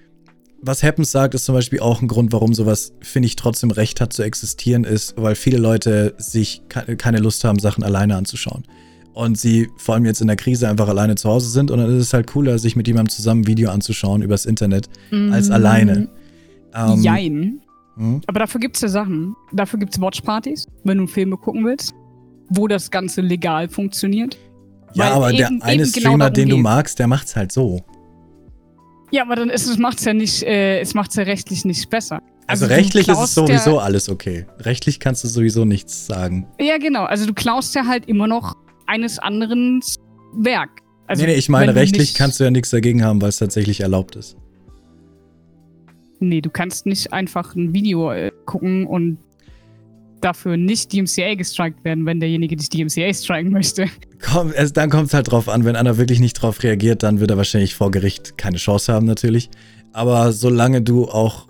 Was Happens sagt, ist zum Beispiel auch ein Grund, warum sowas, finde ich, trotzdem Recht hat zu existieren, ist, weil viele Leute sich keine Lust haben, Sachen alleine anzuschauen. Und sie vor allem jetzt in der Krise einfach alleine zu Hause sind. Und dann ist es halt cooler, sich mit jemandem zusammen ein Video anzuschauen übers Internet, mhm. als alleine. Ähm, Jein. Hm? Aber dafür gibt es ja Sachen. Dafür gibt es Watchpartys, wenn du Filme gucken willst, wo das Ganze legal funktioniert. Ja, Weil aber eben, der eine genau Streamer, genau den du magst, der macht's halt so. Ja, aber dann ist es macht's ja nicht, äh, es macht's ja rechtlich nicht besser. Also, also rechtlich ist es sowieso ja, alles okay. Rechtlich kannst du sowieso nichts sagen. Ja, genau. Also du klaust ja halt immer noch eines anderen Werk. Also, nee, nee, ich meine, rechtlich kannst du ja nichts dagegen haben, weil es tatsächlich erlaubt ist. Nee, du kannst nicht einfach ein Video äh, gucken und dafür nicht DMCA gestrikt werden, wenn derjenige dich DMCA striken möchte. Komm, es, dann kommt es halt drauf an, wenn einer wirklich nicht drauf reagiert, dann wird er wahrscheinlich vor Gericht keine Chance haben natürlich. Aber solange du auch,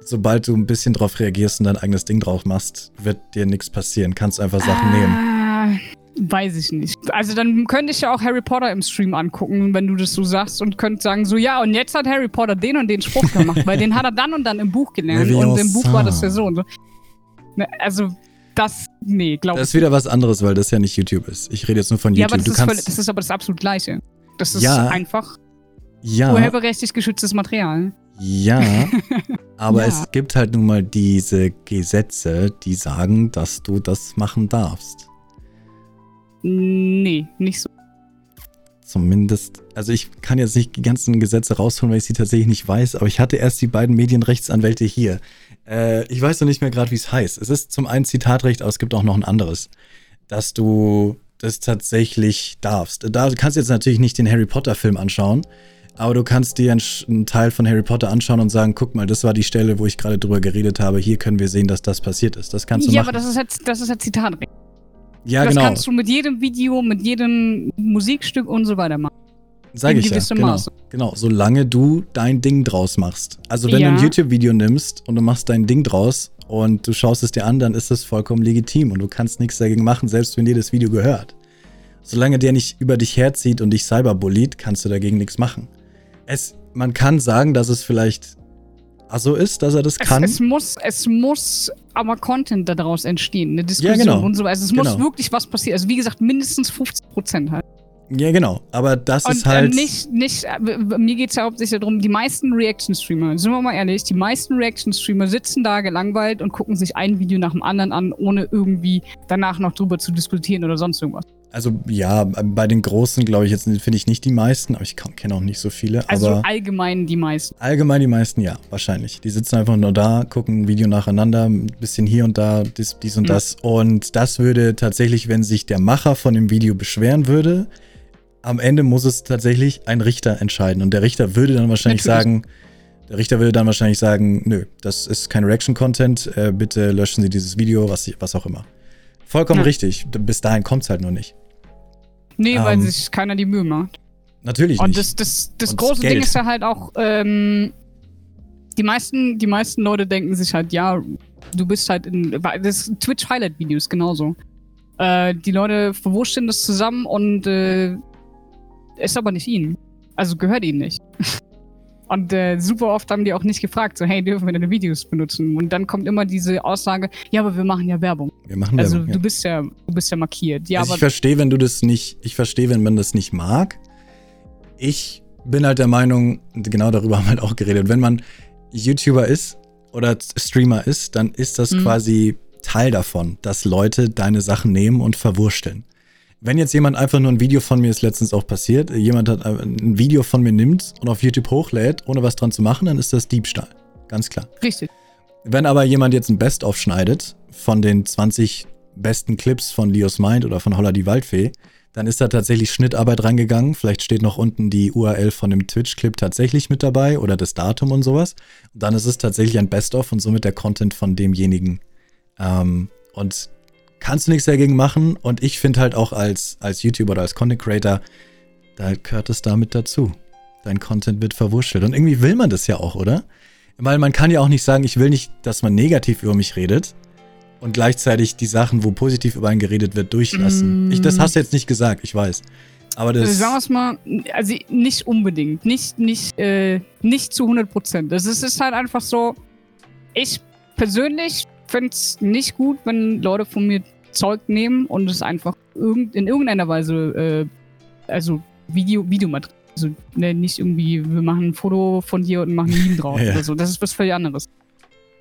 sobald du ein bisschen drauf reagierst und dein eigenes Ding drauf machst, wird dir nichts passieren. Kannst einfach Sachen ah, nehmen. Weiß ich nicht. Also dann könnte ich ja auch Harry Potter im Stream angucken, wenn du das so sagst und könnte sagen so, ja, und jetzt hat Harry Potter den und den Spruch gemacht, weil den hat er dann und dann im Buch gelernt und im Buch war das ja so und so. Ne, also, das, nee, glaube ich. Das ist wieder was anderes, weil das ja nicht YouTube ist. Ich rede jetzt nur von YouTube. Ja, aber das, du ist, voll, das ist aber das absolut Gleiche. Das ist ja, einfach ja, urheberrechtlich geschütztes Material. Ja, aber ja. es gibt halt nun mal diese Gesetze, die sagen, dass du das machen darfst. Nee, nicht so. Zumindest, also ich kann jetzt nicht die ganzen Gesetze rausholen, weil ich sie tatsächlich nicht weiß, aber ich hatte erst die beiden Medienrechtsanwälte hier. Äh, ich weiß noch nicht mehr gerade, wie es heißt. Es ist zum einen Zitatrecht, aber es gibt auch noch ein anderes, dass du das tatsächlich darfst. Da kannst du jetzt natürlich nicht den Harry Potter Film anschauen, aber du kannst dir einen, einen, Teil von Harry Potter anschauen und sagen, guck mal, das war die Stelle, wo ich gerade drüber geredet habe. Hier können wir sehen, dass das passiert ist. Das kannst du ja, machen. Ja, aber das ist halt, das ist halt Zitatrecht. Ja, das genau. Kannst du mit jedem Video, mit jedem Musikstück und so weiter machen. Sag ich ja, genau, Maße. genau. Solange du dein Ding draus machst. Also wenn ja. du ein YouTube-Video nimmst und du machst dein Ding draus und du schaust es dir an, dann ist das vollkommen legitim und du kannst nichts dagegen machen, selbst wenn dir das Video gehört. Solange der nicht über dich herzieht und dich cyberbullied, kannst du dagegen nichts machen. Es, man kann sagen, dass es vielleicht so ist, dass er das kann. Es, muss, es muss aber Content daraus entstehen, eine Diskussion ja, genau. und so weiter. Also es genau. muss wirklich was passieren. Also wie gesagt, mindestens 50 Prozent halt. Ja, genau. Aber das und, ist halt. Äh, nicht, nicht, äh, mir geht es ja hauptsächlich darum, die meisten Reaction-Streamer, sind wir mal ehrlich, die meisten Reaction-Streamer sitzen da gelangweilt und gucken sich ein Video nach dem anderen an, ohne irgendwie danach noch drüber zu diskutieren oder sonst irgendwas. Also ja, bei den Großen glaube ich jetzt finde ich nicht die meisten, aber ich kenne auch nicht so viele. Also allgemein die meisten. Allgemein die meisten, ja, wahrscheinlich. Die sitzen einfach nur da, gucken ein Video nacheinander, ein bisschen hier und da, dies, dies und ja. das. Und das würde tatsächlich, wenn sich der Macher von dem Video beschweren würde, am Ende muss es tatsächlich ein Richter entscheiden. Und der Richter würde dann wahrscheinlich Natürlich. sagen, der Richter würde dann wahrscheinlich sagen, nö, das ist kein Reaction-Content, äh, bitte löschen Sie dieses Video, was, was auch immer. Vollkommen ja. richtig. Bis dahin kommt es halt nur nicht. Nee, ähm, weil sich keiner die Mühe macht. Natürlich Und nicht. das, das, das große Ding ist ja halt auch, ähm, die meisten, die meisten Leute denken sich halt, ja, du bist halt in. Das Twitch-Highlight-Videos genauso. Äh, die Leute verwurschen das zusammen und äh, ist aber nicht ihnen. Also gehört ihnen nicht. Und äh, super oft haben die auch nicht gefragt, so, hey, dürfen wir deine Videos benutzen? Und dann kommt immer diese Aussage, ja, aber wir machen ja Werbung. Wir machen also, Werbung. Also du bist ja, du bist ja markiert. Ja, also ich verstehe, wenn du das nicht, ich verstehe, wenn man das nicht mag. Ich bin halt der Meinung, genau darüber haben wir halt auch geredet, wenn man YouTuber ist oder Streamer ist, dann ist das mhm. quasi Teil davon, dass Leute deine Sachen nehmen und verwursteln wenn jetzt jemand einfach nur ein Video von mir ist letztens auch passiert, jemand hat ein Video von mir nimmt und auf YouTube hochlädt, ohne was dran zu machen, dann ist das Diebstahl. Ganz klar. Richtig. Wenn aber jemand jetzt ein Best-of schneidet von den 20 besten Clips von Leos Mind oder von Holla die Waldfee, dann ist da tatsächlich Schnittarbeit reingegangen. Vielleicht steht noch unten die URL von dem Twitch-Clip tatsächlich mit dabei oder das Datum und sowas. Und dann ist es tatsächlich ein Best-of und somit der Content von demjenigen. Ähm, und kannst du nichts dagegen machen. Und ich finde halt auch als, als YouTuber oder als Content Creator, da gehört es damit dazu. Dein Content wird verwurschtelt. Und irgendwie will man das ja auch, oder? Weil man kann ja auch nicht sagen, ich will nicht, dass man negativ über mich redet und gleichzeitig die Sachen, wo positiv über einen geredet wird, durchlassen. Mm. Ich, das hast du jetzt nicht gesagt, ich weiß. Aber das. Sagen wir es mal, also nicht unbedingt. Nicht, nicht, äh, nicht zu 100 Prozent. Das ist, ist halt einfach so. Ich persönlich finde es nicht gut, wenn Leute von mir Zeug nehmen und es einfach irgend, in irgendeiner Weise, äh, also Video, Videomaterial. Also ne, nicht irgendwie, wir machen ein Foto von dir und machen ein Meme drauf ja. oder so. Das ist was völlig anderes.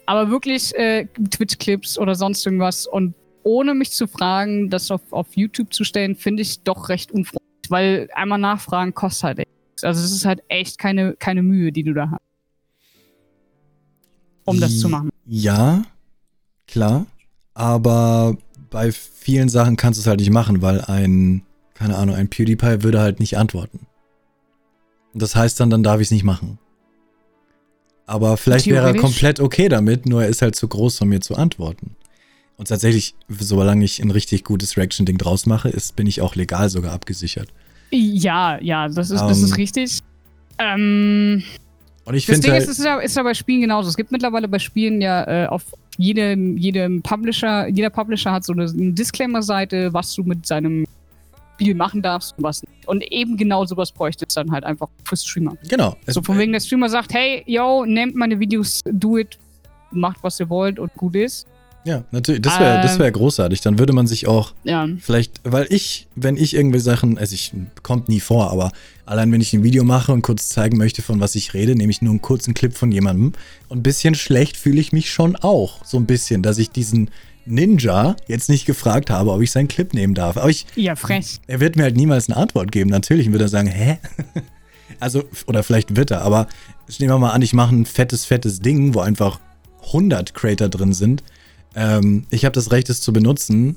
Aber wirklich äh, Twitch-Clips oder sonst irgendwas und ohne mich zu fragen, das auf, auf YouTube zu stellen, finde ich doch recht unfreundlich, weil einmal nachfragen kostet halt echt. Also es ist halt echt keine, keine Mühe, die du da hast. Um das zu machen. Ja, klar. Aber bei vielen Sachen kannst du es halt nicht machen, weil ein, keine Ahnung, ein PewDiePie würde halt nicht antworten. Das heißt dann, dann darf ich es nicht machen. Aber vielleicht wäre er komplett okay damit, nur er ist halt zu groß, um mir zu antworten. Und tatsächlich, solange ich ein richtig gutes Reaction-Ding draus mache, ist, bin ich auch legal sogar abgesichert. Ja, ja, das ist, um, das ist ähm, richtig. Ähm, und ich finde. Halt, ist, ist, ist ja bei Spielen genauso. Es gibt mittlerweile bei Spielen ja äh, auf jedem, jedem Publisher, jeder Publisher hat so eine, eine Disclaimer-Seite, was du mit seinem Spiel machen darfst und was nicht. Und eben genau sowas bräuchte es dann halt einfach für Streamer. Genau. So von wegen der Streamer sagt, hey, yo, nehmt meine Videos, do it, macht was ihr wollt und gut ist. Ja, natürlich, das wäre ähm, wär großartig. Dann würde man sich auch ja. vielleicht, weil ich, wenn ich irgendwie Sachen, also ich, kommt nie vor, aber allein wenn ich ein Video mache und kurz zeigen möchte, von was ich rede, nehme ich nur einen kurzen Clip von jemandem. Und ein bisschen schlecht fühle ich mich schon auch. So ein bisschen, dass ich diesen Ninja jetzt nicht gefragt habe, ob ich seinen Clip nehmen darf. Aber ich. Ja, frech. Er wird mir halt niemals eine Antwort geben. Natürlich wird er sagen, hä? also, oder vielleicht wird er, aber nehmen wir mal an, ich mache ein fettes, fettes Ding, wo einfach 100 Creator drin sind. Ähm, ich habe das Recht, es zu benutzen.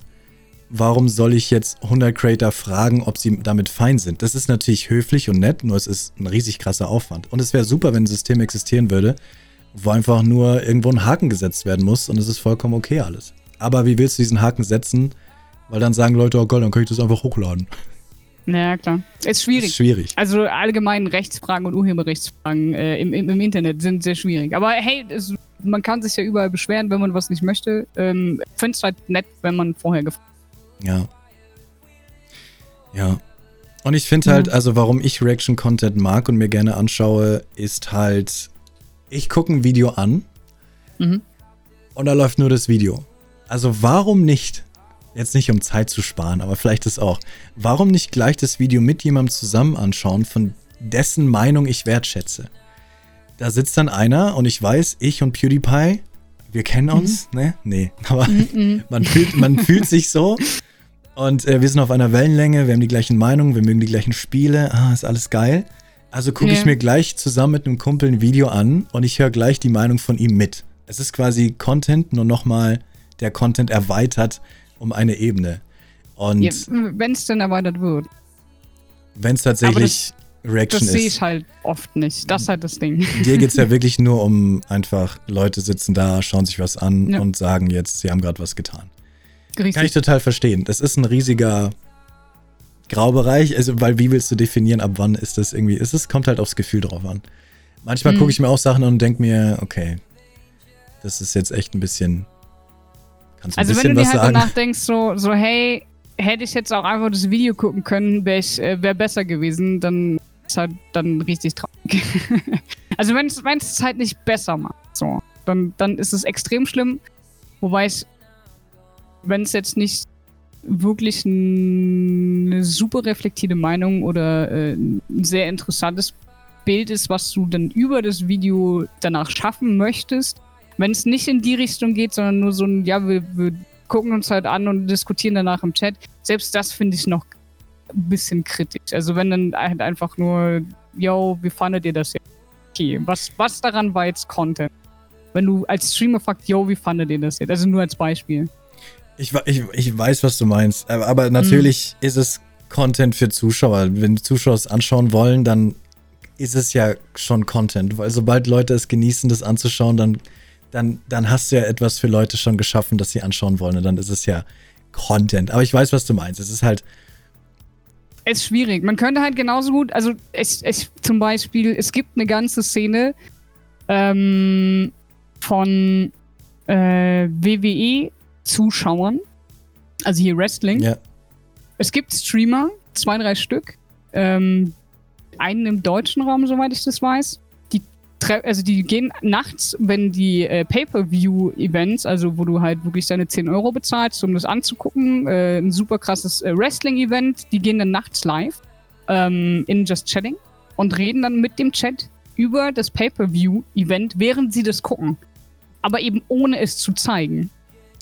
Warum soll ich jetzt 100 Creator fragen, ob sie damit fein sind? Das ist natürlich höflich und nett, nur es ist ein riesig krasser Aufwand. Und es wäre super, wenn ein System existieren würde, wo einfach nur irgendwo ein Haken gesetzt werden muss und es ist vollkommen okay alles. Aber wie willst du diesen Haken setzen? Weil dann sagen Leute, oh Gott, dann kann ich das einfach hochladen. Ja, klar. Ist schwierig. Ist schwierig. Also allgemein Rechtsfragen und Urheberrechtsfragen äh, im, im, im, Internet sind sehr schwierig. Aber hey, es, man kann sich ja überall beschweren, wenn man was nicht möchte. Ähm, Finde es halt nett, wenn man vorher gefragt Ja. Ja. Und ich finde halt, also warum ich Reaction-Content mag und mir gerne anschaue, ist halt, ich gucke ein Video an mhm. und da läuft nur das Video. Also warum nicht, jetzt nicht um Zeit zu sparen, aber vielleicht ist auch, warum nicht gleich das Video mit jemandem zusammen anschauen, von dessen Meinung ich wertschätze? Da sitzt dann einer und ich weiß, ich und PewDiePie, wir kennen mhm. uns, mhm. ne? Nee, aber mhm, mhm. man, fühlt, man fühlt sich so. Und äh, wir sind auf einer Wellenlänge, wir haben die gleichen Meinungen, wir mögen die gleichen Spiele, ah, ist alles geil. Also gucke ja. ich mir gleich zusammen mit einem Kumpel ein Video an und ich höre gleich die Meinung von ihm mit. Es ist quasi Content, nur nochmal der Content erweitert um eine Ebene. Und ja, wenn es denn erweitert wird. Wenn es tatsächlich Reaction das ist. Das sehe ich halt oft nicht. Das ist halt das Ding. Dir geht es ja wirklich nur um einfach, Leute sitzen da, schauen sich was an ja. und sagen jetzt, sie haben gerade was getan. Richtig. Kann ich total verstehen. Das ist ein riesiger Graubereich, also, weil wie willst du definieren, ab wann ist das irgendwie, ist es, kommt halt aufs Gefühl drauf an. Manchmal mhm. gucke ich mir auch Sachen an und denke mir, okay, das ist jetzt echt ein bisschen Kannst also wenn du dir halt sagen? danach denkst, so, so, hey, hätte ich jetzt auch einfach das Video gucken können, wäre äh, wär besser gewesen, dann ist halt dann richtig traurig. also wenn es halt nicht besser macht, so, dann, dann ist es extrem schlimm. Wobei es, wenn es jetzt nicht wirklich eine super reflektierte Meinung oder äh, ein sehr interessantes Bild ist, was du dann über das Video danach schaffen möchtest, wenn es nicht in die Richtung geht, sondern nur so ein, ja, wir, wir gucken uns halt an und diskutieren danach im Chat, selbst das finde ich noch ein bisschen kritisch. Also wenn dann halt einfach nur, yo, wie fandet ihr das jetzt? Okay, was, was daran war jetzt Content? Wenn du als Streamer fragst, yo, wie fandet ihr das jetzt? Also nur als Beispiel. Ich, ich, ich weiß, was du meinst. Aber, aber natürlich mhm. ist es Content für Zuschauer. Wenn Zuschauer es anschauen wollen, dann ist es ja schon Content. Weil sobald Leute es genießen, das anzuschauen, dann, dann, dann hast du ja etwas für Leute schon geschaffen, das sie anschauen wollen. Und dann ist es ja Content. Aber ich weiß, was du meinst. Es ist halt. Es ist schwierig. Man könnte halt genauso gut, also es, es zum Beispiel, es gibt eine ganze Szene ähm, von äh, WWE-Zuschauern, also hier Wrestling. Ja. Es gibt Streamer, zwei, drei Stück, ähm, einen im deutschen Raum, soweit ich das weiß. Also die gehen nachts, wenn die äh, Pay-Per-View-Events, also wo du halt wirklich deine 10 Euro bezahlst, um das anzugucken, äh, ein super krasses äh, Wrestling-Event, die gehen dann nachts live ähm, in Just Chatting und reden dann mit dem Chat über das Pay-Per-View-Event, während sie das gucken. Aber eben ohne es zu zeigen.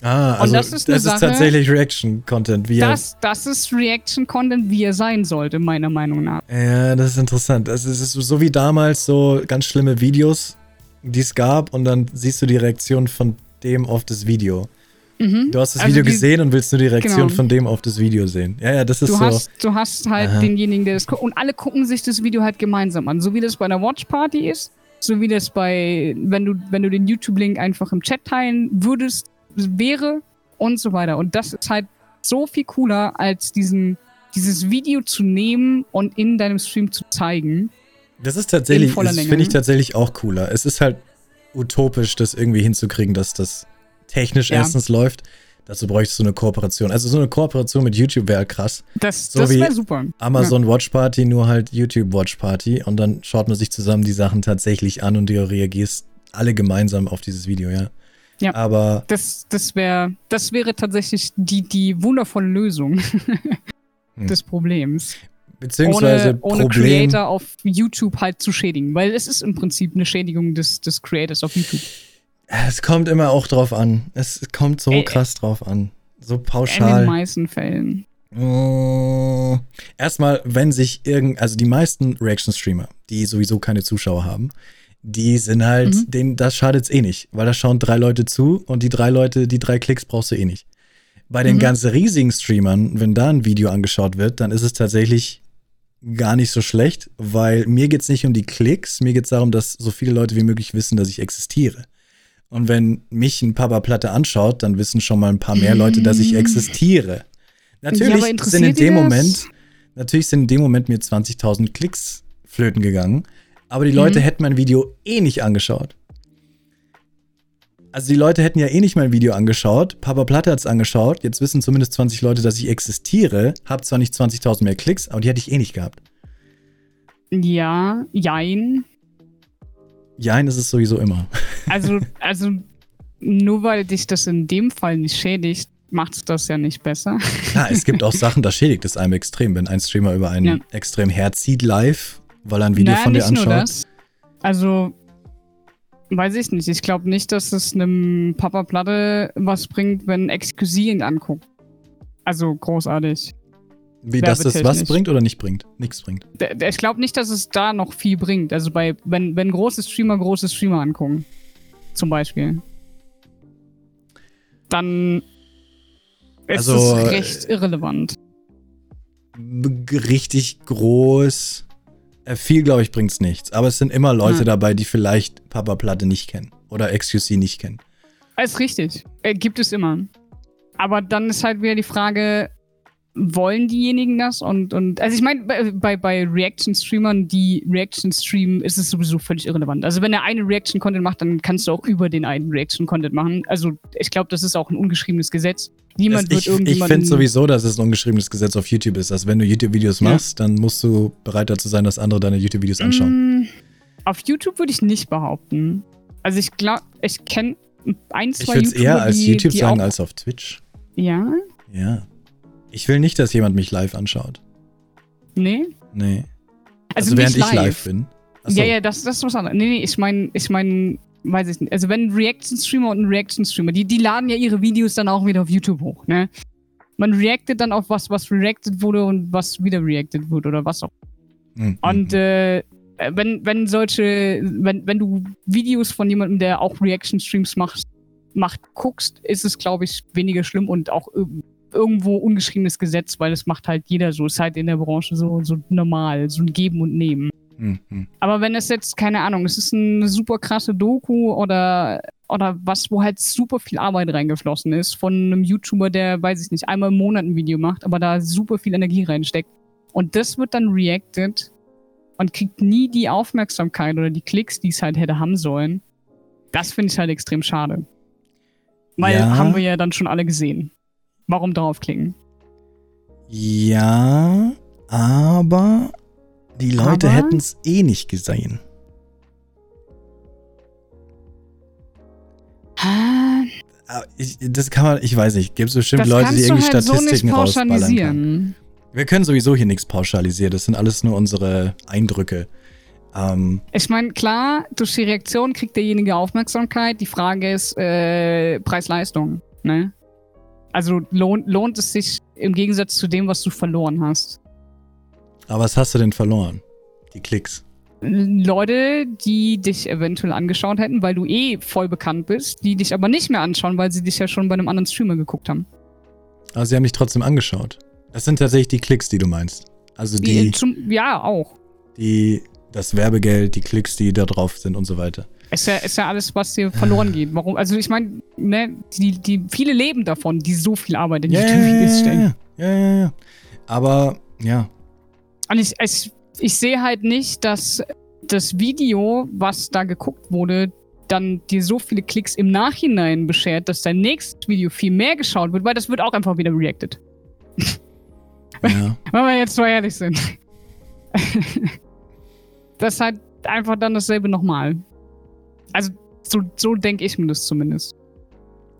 Ah, also das ist, das Sache, ist tatsächlich Reaction-Content. Das, das ist Reaction-Content, wie er sein sollte, meiner Meinung nach. Ja, das ist interessant. Es ist so wie damals so ganz schlimme Videos, die es gab und dann siehst du die Reaktion von dem auf das Video. Mhm. Du hast das also Video die, gesehen und willst nur die Reaktion genau. von dem auf das Video sehen. Ja, ja, das ist du so. Hast, du hast halt Aha. denjenigen, der das guckt. Und alle gucken sich das Video halt gemeinsam an. So wie das bei einer Watch-Party ist, so wie das bei, wenn du, wenn du den YouTube-Link einfach im Chat teilen würdest, wäre und so weiter. Und das ist halt so viel cooler, als diesen, dieses Video zu nehmen und in deinem Stream zu zeigen. Das ist tatsächlich, das finde ich tatsächlich auch cooler. Es ist halt utopisch, das irgendwie hinzukriegen, dass das technisch ja. erstens läuft. Dazu bräuchtest du eine Kooperation. Also so eine Kooperation mit YouTube wäre krass. Das, so das wäre super. Amazon ja. Watch Party, nur halt YouTube Watch Party. Und dann schaut man sich zusammen die Sachen tatsächlich an und du reagierst alle gemeinsam auf dieses Video, ja. Ja, aber das, das, wär, das wäre tatsächlich die, die wundervolle Lösung hm. des Problems. Beziehungsweise ohne, ohne Creator auf YouTube halt zu schädigen, weil es ist im Prinzip eine Schädigung des, des Creators auf YouTube. Es kommt immer auch drauf an. Es kommt so äh, krass drauf an. So pauschal. In den meisten Fällen. Oh. Erstmal, wenn sich irgend, also die meisten Reaction-Streamer, die sowieso keine Zuschauer haben, die sind halt, mhm. denen, das schadet's eh nicht, weil da schauen drei Leute zu und die drei Leute, die drei Klicks brauchst du eh nicht. Bei den mhm. ganz riesigen Streamern, wenn da ein Video angeschaut wird, dann ist es tatsächlich gar nicht so schlecht, weil mir geht's nicht um die Klicks, mir geht's darum, dass so viele Leute wie möglich wissen, dass ich existiere. Und wenn mich ein Papa Platte anschaut, dann wissen schon mal ein paar mehr Leute, dass ich mhm. existiere. Natürlich ja, sind in dem Moment, natürlich sind in dem Moment mir 20.000 Klicks flöten gegangen, aber die Leute mhm. hätten mein Video eh nicht angeschaut. Also die Leute hätten ja eh nicht mein Video angeschaut. Papa Platte hat es angeschaut. Jetzt wissen zumindest 20 Leute, dass ich existiere. Hab zwar nicht 20.000 mehr Klicks, aber die hätte ich eh nicht gehabt. Ja, jein. Jein ist es sowieso immer. Also, also nur weil dich das in dem Fall nicht schädigt, macht es das ja nicht besser. Ja, es gibt auch Sachen, da schädigt es einem extrem, wenn ein Streamer über einen ja. extrem herzieht live weil er ein Video naja, von dir anschaut? Nur das. Also, weiß ich nicht. Ich glaube nicht, dass es einem Papa Platte was bringt, wenn Excusi ihn anguckt. Also großartig. Wie, dass das was bringt oder nicht bringt? Nichts bringt. Ich glaube nicht, dass es da noch viel bringt. Also bei, wenn, wenn große Streamer große Streamer angucken, zum Beispiel, dann ist also, es recht irrelevant. Richtig groß äh, viel, glaube ich, bringt es nichts. Aber es sind immer Leute hm. dabei, die vielleicht Papa Platte nicht kennen oder XQC nicht kennen. Das ist richtig. Äh, gibt es immer. Aber dann ist halt wieder die Frage, wollen diejenigen das? Und, und also ich meine, bei, bei Reaction-Streamern, die Reaction streamen, ist es sowieso völlig irrelevant. Also wenn er eine Reaction-Content macht, dann kannst du auch über den einen Reaction-Content machen. Also ich glaube, das ist auch ein ungeschriebenes Gesetz. Niemand das, wird ich, Ich finde sowieso, dass es ein ungeschriebenes Gesetz auf YouTube ist. Also wenn du YouTube-Videos machst, ja. dann musst du bereit dazu sein, dass andere deine YouTube-Videos anschauen. Mm, auf YouTube würde ich nicht behaupten. Also ich glaube, ich kenne ein, zwei Ich würde es eher als YouTube die sagen als auf Twitch. Ja? Ja. Ich will nicht, dass jemand mich live anschaut. Nee? Nee. Also, also während live. ich live bin. Achso. Ja, ja, das, das ist was anderes. Nee, nee, ich meine, ich meine, weiß ich nicht. Also wenn ein Reaction-Streamer und ein Reaction-Streamer, die, die laden ja ihre Videos dann auch wieder auf YouTube hoch, ne? Man reactet dann auf was, was reacted wurde und was wieder reacted wurde oder was auch. Mhm. Und äh, wenn, wenn solche, wenn, wenn du Videos von jemandem, der auch Reaction-Streams macht, Macht guckst, ist es, glaube ich, weniger schlimm und auch irgendwo ungeschriebenes Gesetz, weil es macht halt jeder so. Ist halt in der Branche so, so normal, so ein Geben und Nehmen. Mhm. Aber wenn es jetzt, keine Ahnung, es ist eine super krasse Doku oder, oder was, wo halt super viel Arbeit reingeflossen ist von einem YouTuber, der, weiß ich nicht, einmal im Monat ein Video macht, aber da super viel Energie reinsteckt. Und das wird dann reacted und kriegt nie die Aufmerksamkeit oder die Klicks, die es halt hätte haben sollen. Das finde ich halt extrem schade. Weil ja. haben wir ja dann schon alle gesehen. Warum draufklicken? Ja, aber die Leute hätten es eh nicht gesehen. Ah. Ich, das kann man, ich weiß nicht, gibt es bestimmt das Leute, die irgendwie halt Statistiken so rausballern können. Wir können sowieso hier nichts pauschalisieren, das sind alles nur unsere Eindrücke. Ähm, ich meine, klar, durch die Reaktion kriegt derjenige Aufmerksamkeit. Die Frage ist äh, Preis-Leistung. Ne? Also lohnt, lohnt es sich im Gegensatz zu dem, was du verloren hast. Aber was hast du denn verloren? Die Klicks. Leute, die dich eventuell angeschaut hätten, weil du eh voll bekannt bist, die dich aber nicht mehr anschauen, weil sie dich ja schon bei einem anderen Streamer geguckt haben. Aber sie haben dich trotzdem angeschaut. Das sind tatsächlich die Klicks, die du meinst. Also die. Zum, ja, auch. Die, das Werbegeld, die Klicks, die da drauf sind und so weiter. Ist ja, ist ja alles, was dir verloren geht. Warum? Also ich meine, ne, die, die, viele leben davon, die so viel Arbeit in die ja, YouTube-Videos stellen. Ja, ja, ja. Aber, ja. Und ich, ich, ich sehe halt nicht, dass das Video, was da geguckt wurde, dann dir so viele Klicks im Nachhinein beschert, dass dein nächstes Video viel mehr geschaut wird, weil das wird auch einfach wieder reacted. Ja. Wenn wir jetzt mal ehrlich sind. das ist halt einfach dann dasselbe nochmal. Also so, so denke ich mir das zumindest.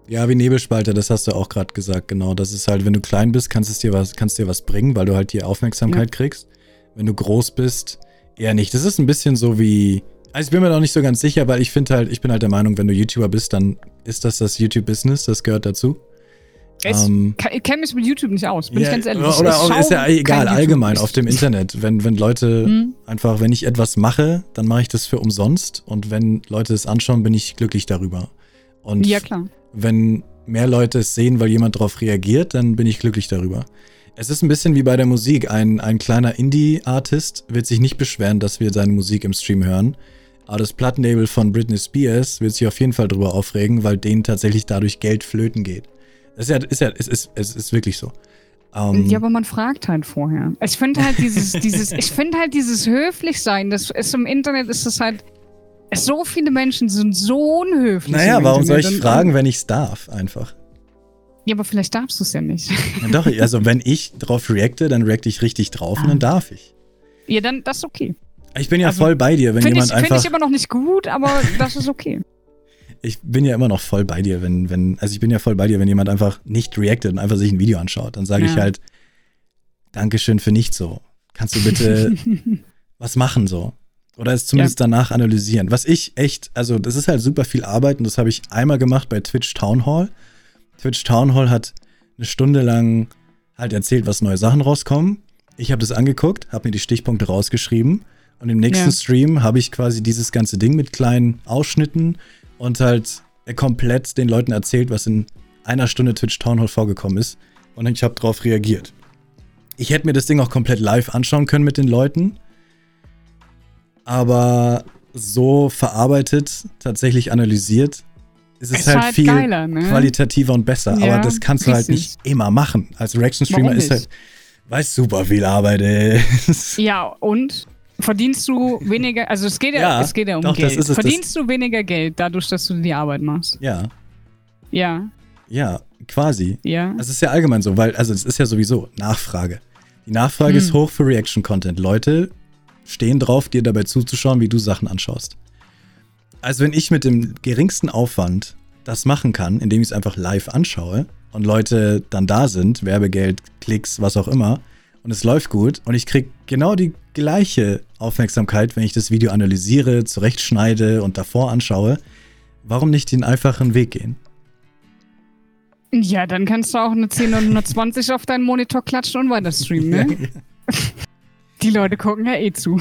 Ja, wie Nebelspalter, das hast du auch gerade gesagt, genau. Das ist halt, wenn du klein bist, kannst es dir was, kannst dir was bringen, weil du halt die Aufmerksamkeit ja. kriegst. Wenn du groß bist, eher nicht. Das ist ein bisschen so wie. Also ich bin mir noch nicht so ganz sicher, weil ich finde halt, ich bin halt der Meinung, wenn du YouTuber bist, dann ist das das YouTube-Business, das gehört dazu. Ich ähm, kenne mich mit YouTube nicht aus, bin yeah, ich ganz ehrlich. Oder, oder ist ja egal, allgemein auf dem Internet. Wenn, wenn Leute hm. einfach, wenn ich etwas mache, dann mache ich das für umsonst. Und wenn Leute es anschauen, bin ich glücklich darüber. Und ja, klar. wenn mehr Leute es sehen, weil jemand darauf reagiert, dann bin ich glücklich darüber. Es ist ein bisschen wie bei der Musik. Ein, ein kleiner Indie-Artist wird sich nicht beschweren, dass wir seine Musik im Stream hören. Aber das Plattenlabel von Britney Spears wird sich auf jeden Fall darüber aufregen, weil denen tatsächlich dadurch Geld flöten geht. Es ist ja, ist ja, es ist, es ist wirklich so. Um, ähm, ja, aber man fragt halt vorher. Ich finde halt dieses, dieses, ich finde halt dieses Höflichsein, das ist im Internet ist es halt, so viele Menschen sind so unhöflich. Naja, warum soll ich fragen, wenn ich es darf, einfach? Ja, aber vielleicht darfst du es ja nicht. Ja, doch, also wenn ich drauf reacte, dann reacte ich richtig drauf ah. und dann ah. darf ich. Ja, dann, das ist okay. Ich bin ja also, voll bei dir, wenn jemand ich, einfach. Finde ich immer noch nicht gut, aber das ist okay ich bin ja immer noch voll bei dir, wenn, wenn, also ich bin ja voll bei dir, wenn jemand einfach nicht reactet und einfach sich ein Video anschaut. Dann sage ja. ich halt, Dankeschön für nicht so. Kannst du bitte was machen so? Oder es zumindest ja. danach analysieren. Was ich echt, also das ist halt super viel Arbeit und das habe ich einmal gemacht bei Twitch Town Hall. Twitch Town Hall hat eine Stunde lang halt erzählt, was neue Sachen rauskommen. Ich habe das angeguckt, habe mir die Stichpunkte rausgeschrieben und im nächsten ja. Stream habe ich quasi dieses ganze Ding mit kleinen Ausschnitten und halt komplett den Leuten erzählt, was in einer Stunde Twitch Town Hall vorgekommen ist. Und ich habe darauf reagiert. Ich hätte mir das Ding auch komplett live anschauen können mit den Leuten. Aber so verarbeitet, tatsächlich analysiert, ist es, ist halt, halt, viel geiler, ne? qualitativer und besser. Ja, aber das kannst du halt nicht immer machen. Als Reaction-Streamer ist halt, weiß super viel Arbeit, ey. Ja, und verdienst du weniger, also es geht ja, ja es geht ja um doch, Geld. Es, verdienst du weniger Geld dadurch, dass du die Arbeit machst? Ja. Ja. Ja, quasi. Ja. Es ist ja allgemein so, weil, also es ist ja sowieso Nachfrage. Die Nachfrage hm. ist hoch für Reaction-Content. Leute stehen drauf, dir dabei zuzuschauen, wie du Sachen anschaust. Also wenn ich mit dem geringsten Aufwand das machen kann, indem ich es einfach live anschaue und Leute dann da sind, Werbegeld, Klicks, was auch immer, und es läuft gut und ich kriege genau die gleiche Aufmerksamkeit, wenn ich das Video analysiere, zurechtschneide und davor anschaue. Warum nicht den einfachen Weg gehen? Ja, dann kannst du auch eine 10 und 120 auf deinen Monitor klatschen und weiter streamen, ne? die Leute gucken ja eh zu.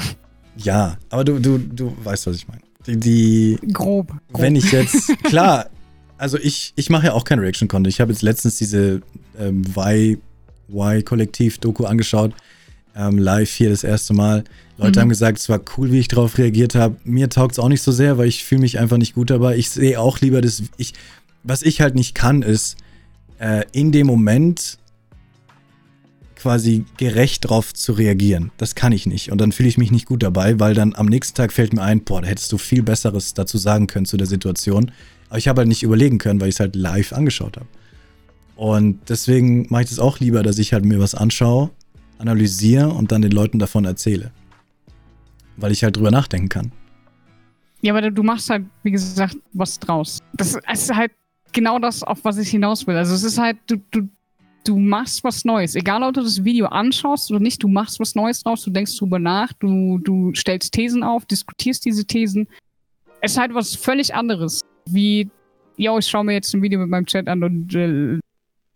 Ja, aber du, du, du weißt, was ich meine. Die, die, grob, grob. Wenn ich jetzt, klar, also ich, ich mache ja auch kein Reaction-Content. Ich habe jetzt letztens diese ähm, Y-Kollektiv-Doku angeschaut. Ähm, live hier das erste Mal. Leute mhm. haben gesagt, es war cool, wie ich darauf reagiert habe. Mir taugt es auch nicht so sehr, weil ich fühle mich einfach nicht gut dabei. Ich sehe auch lieber das. Ich, was ich halt nicht kann, ist äh, in dem Moment quasi gerecht drauf zu reagieren. Das kann ich nicht. Und dann fühle ich mich nicht gut dabei, weil dann am nächsten Tag fällt mir ein, boah, da hättest du viel Besseres dazu sagen können zu der Situation. Aber ich habe halt nicht überlegen können, weil ich es halt live angeschaut habe. Und deswegen mache ich das auch lieber, dass ich halt mir was anschaue, analysiere und dann den Leuten davon erzähle. Weil ich halt drüber nachdenken kann. Ja, aber du machst halt, wie gesagt, was draus. Das ist halt genau das, auf was ich hinaus will. Also es ist halt, du, du, du machst was Neues. Egal, ob du das Video anschaust oder nicht, du machst was Neues draus, du denkst drüber nach, du, du stellst Thesen auf, diskutierst diese Thesen. Es ist halt was völlig anderes wie, ja, ich schaue mir jetzt ein Video mit meinem Chat an und äh,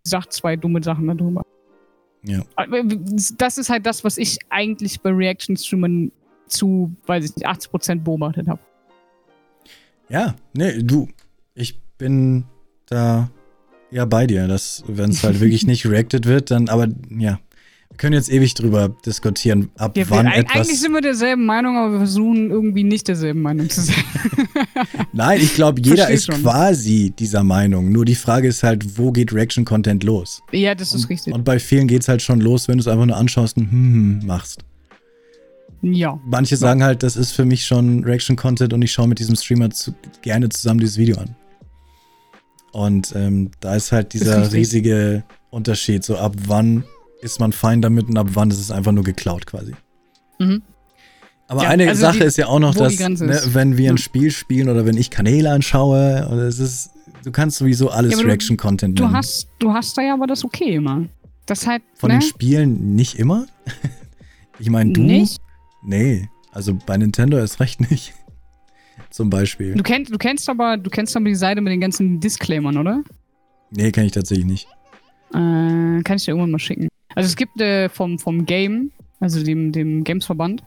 sag zwei dumme Sachen darüber. Ja. Das ist halt das, was ich eigentlich bei Reaction-Streamern zu, weiß ich nicht, 80% beobachtet habe. Ja, nee, du, ich bin da ja bei dir, dass wenn es halt wirklich nicht reacted wird, dann, aber ja, können jetzt ewig drüber diskutieren, ab ja, wann etwas. Eigentlich sind wir derselben Meinung, aber wir versuchen irgendwie nicht derselben Meinung zu sein. Nein, ich glaube, jeder Versteh ist schon. quasi dieser Meinung. Nur die Frage ist halt, wo geht Reaction-Content los? Ja, das ist und, richtig. Und bei vielen geht es halt schon los, wenn du es einfach nur anschaust und hm, hm, machst. Ja. Manche ja. sagen halt, das ist für mich schon Reaction-Content und ich schaue mit diesem Streamer zu, gerne zusammen dieses Video an. Und ähm, da ist halt dieser ist riesige Unterschied, so ab wann ist man fein damit und ab wann ist es einfach nur geklaut quasi. Mhm. Aber ja, eine also Sache die, ist ja auch noch, dass ne, wenn wir ein Spiel spielen oder wenn ich Kanäle anschaue, oder es ist, du kannst sowieso alles ja, Reaction-Content nennen. Du hast, du hast da ja aber das okay immer. Das halt, Von ne? den Spielen nicht immer? ich meine, du? Nicht? Nee, also bei Nintendo ist recht nicht. Zum Beispiel. Du kennst, du kennst aber, du kennst aber die Seite mit den ganzen Disclaimern, oder? Nee, kenne ich tatsächlich nicht. Äh, kann ich dir irgendwann mal schicken. Also es gibt äh, vom, vom Game, also dem, dem Games-Verband.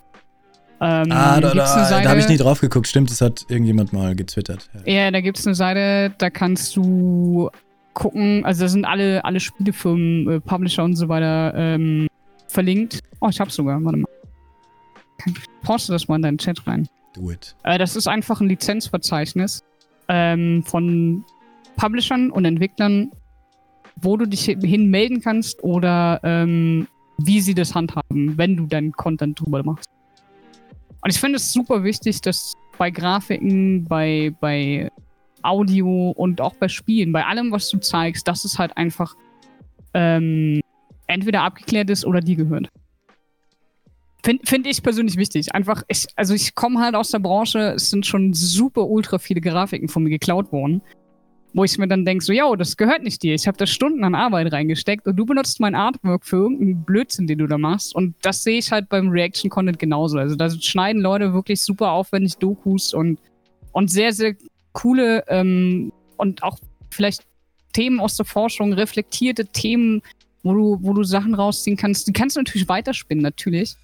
Ähm, ah, da, da, da habe ich nie drauf geguckt. Stimmt, das hat irgendjemand mal getwittert. Ja, ja da gibt es eine Seite, da kannst du gucken, also da sind alle, alle Spielefirmen, äh, Publisher und so weiter ähm, verlinkt. Oh, ich hab's sogar, warte mal. Poste das mal in deinen Chat rein. Do it. Äh, das ist einfach ein Lizenzverzeichnis ähm, von Publishern und Entwicklern wo du dich hin melden kannst oder ähm, wie sie das handhaben, wenn du deinen Content drüber machst. Und ich finde es super wichtig, dass bei Grafiken, bei, bei Audio und auch bei Spielen, bei allem, was du zeigst, dass es halt einfach ähm, entweder abgeklärt ist oder dir gehört. Finde find ich persönlich wichtig. Einfach, ich, also ich komme halt aus der Branche, es sind schon super ultra viele Grafiken von mir geklaut worden wo ich mir dann denke, so, ja, das gehört nicht dir. Ich habe da Stunden an Arbeit reingesteckt und du benutzt mein Artwork für irgendeinen Blödsinn, den du da machst. Und das sehe ich halt beim Reaction-Content genauso. Also da schneiden Leute wirklich super aufwendig Dokus und, und sehr, sehr coole ähm, und auch vielleicht Themen aus der Forschung, reflektierte Themen, wo du, wo du Sachen rausziehen kannst. Die kannst du natürlich weiterspinnen, natürlich.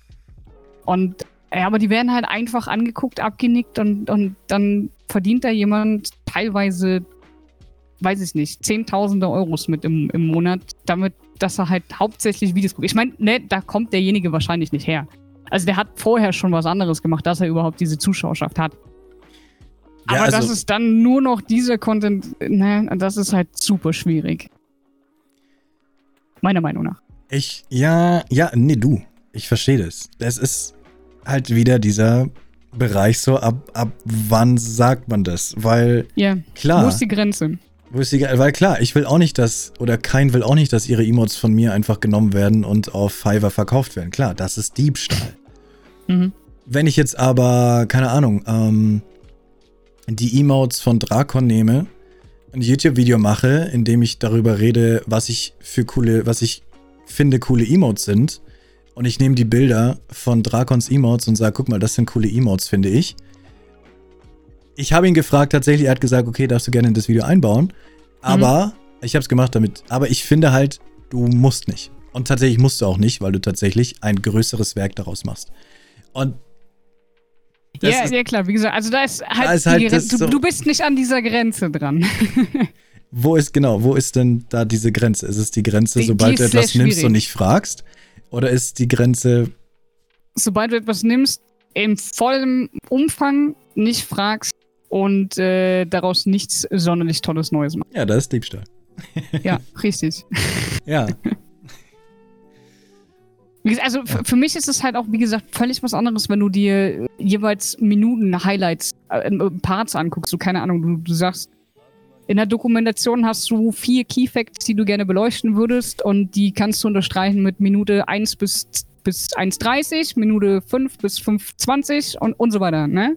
Und ja, aber die werden halt einfach angeguckt, abgenickt und, und dann verdient da jemand teilweise weiß ich nicht, Zehntausende Euros mit im, im Monat, damit, dass er halt hauptsächlich Videos guckt. Ich meine, ne, da kommt derjenige wahrscheinlich nicht her. Also der hat vorher schon was anderes gemacht, dass er überhaupt diese Zuschauerschaft hat. Ja, Aber also, dass es dann nur noch dieser Content, ne, das ist halt super schwierig. Meiner Meinung nach. Ich, ja, ja, nee, du. Ich verstehe das. Es ist halt wieder dieser Bereich so, ab, ab wann sagt man das? Weil, ja, klar. Wo ist die Grenze? Wo ist die, weil klar, ich will auch nicht, dass, oder kein will auch nicht, dass ihre Emotes von mir einfach genommen werden und auf Fiverr verkauft werden. Klar, das ist Diebstahl. Mhm. Wenn ich jetzt aber, keine Ahnung, ähm, die Emotes von Drakon nehme, ein YouTube-Video mache, in dem ich darüber rede, was ich für coole, was ich finde, coole Emotes sind, und ich nehme die Bilder von Drakons Emotes und sage, guck mal, das sind coole Emotes, finde ich ich habe ihn gefragt, tatsächlich, er hat gesagt, okay, darfst du gerne in das Video einbauen. Aber mhm. ich habe es gemacht damit. Aber ich finde halt, du musst nicht. Und tatsächlich musst du auch nicht, weil du tatsächlich ein größeres Werk daraus machst. Und ja, ist, ja, klar, wie gesagt, also da ist halt, da ist halt du, so, du, bist nicht an dieser Grenze dran. wo ist genau, wo ist denn da diese Grenze? Ist es die Grenze, Die- die sobald ist du etwas nimmst und nicht fragst? Oder ist die Grenze, Sobald du etwas nimmst, im vollen Umfang nicht fragst und äh, daraus nichts sonderlich Tolles Neues machst. ja, da ist Diebstahl. Ja, richtig. Ja, Also für mich ist es halt auch, wie gesagt, völlig was anderes, wenn du dir jeweils Minuten Highlights, äh, äh, Parts anguckst. So, keine Ahnung, du, du sagst, in der Dokumentation hast du vier Key Facts, die du gerne beleuchten würdest und die kannst du unterstreichen mit Minute 1 bis, bis 1,30, Minute 5 bis 5,20 und, und so weiter, ne?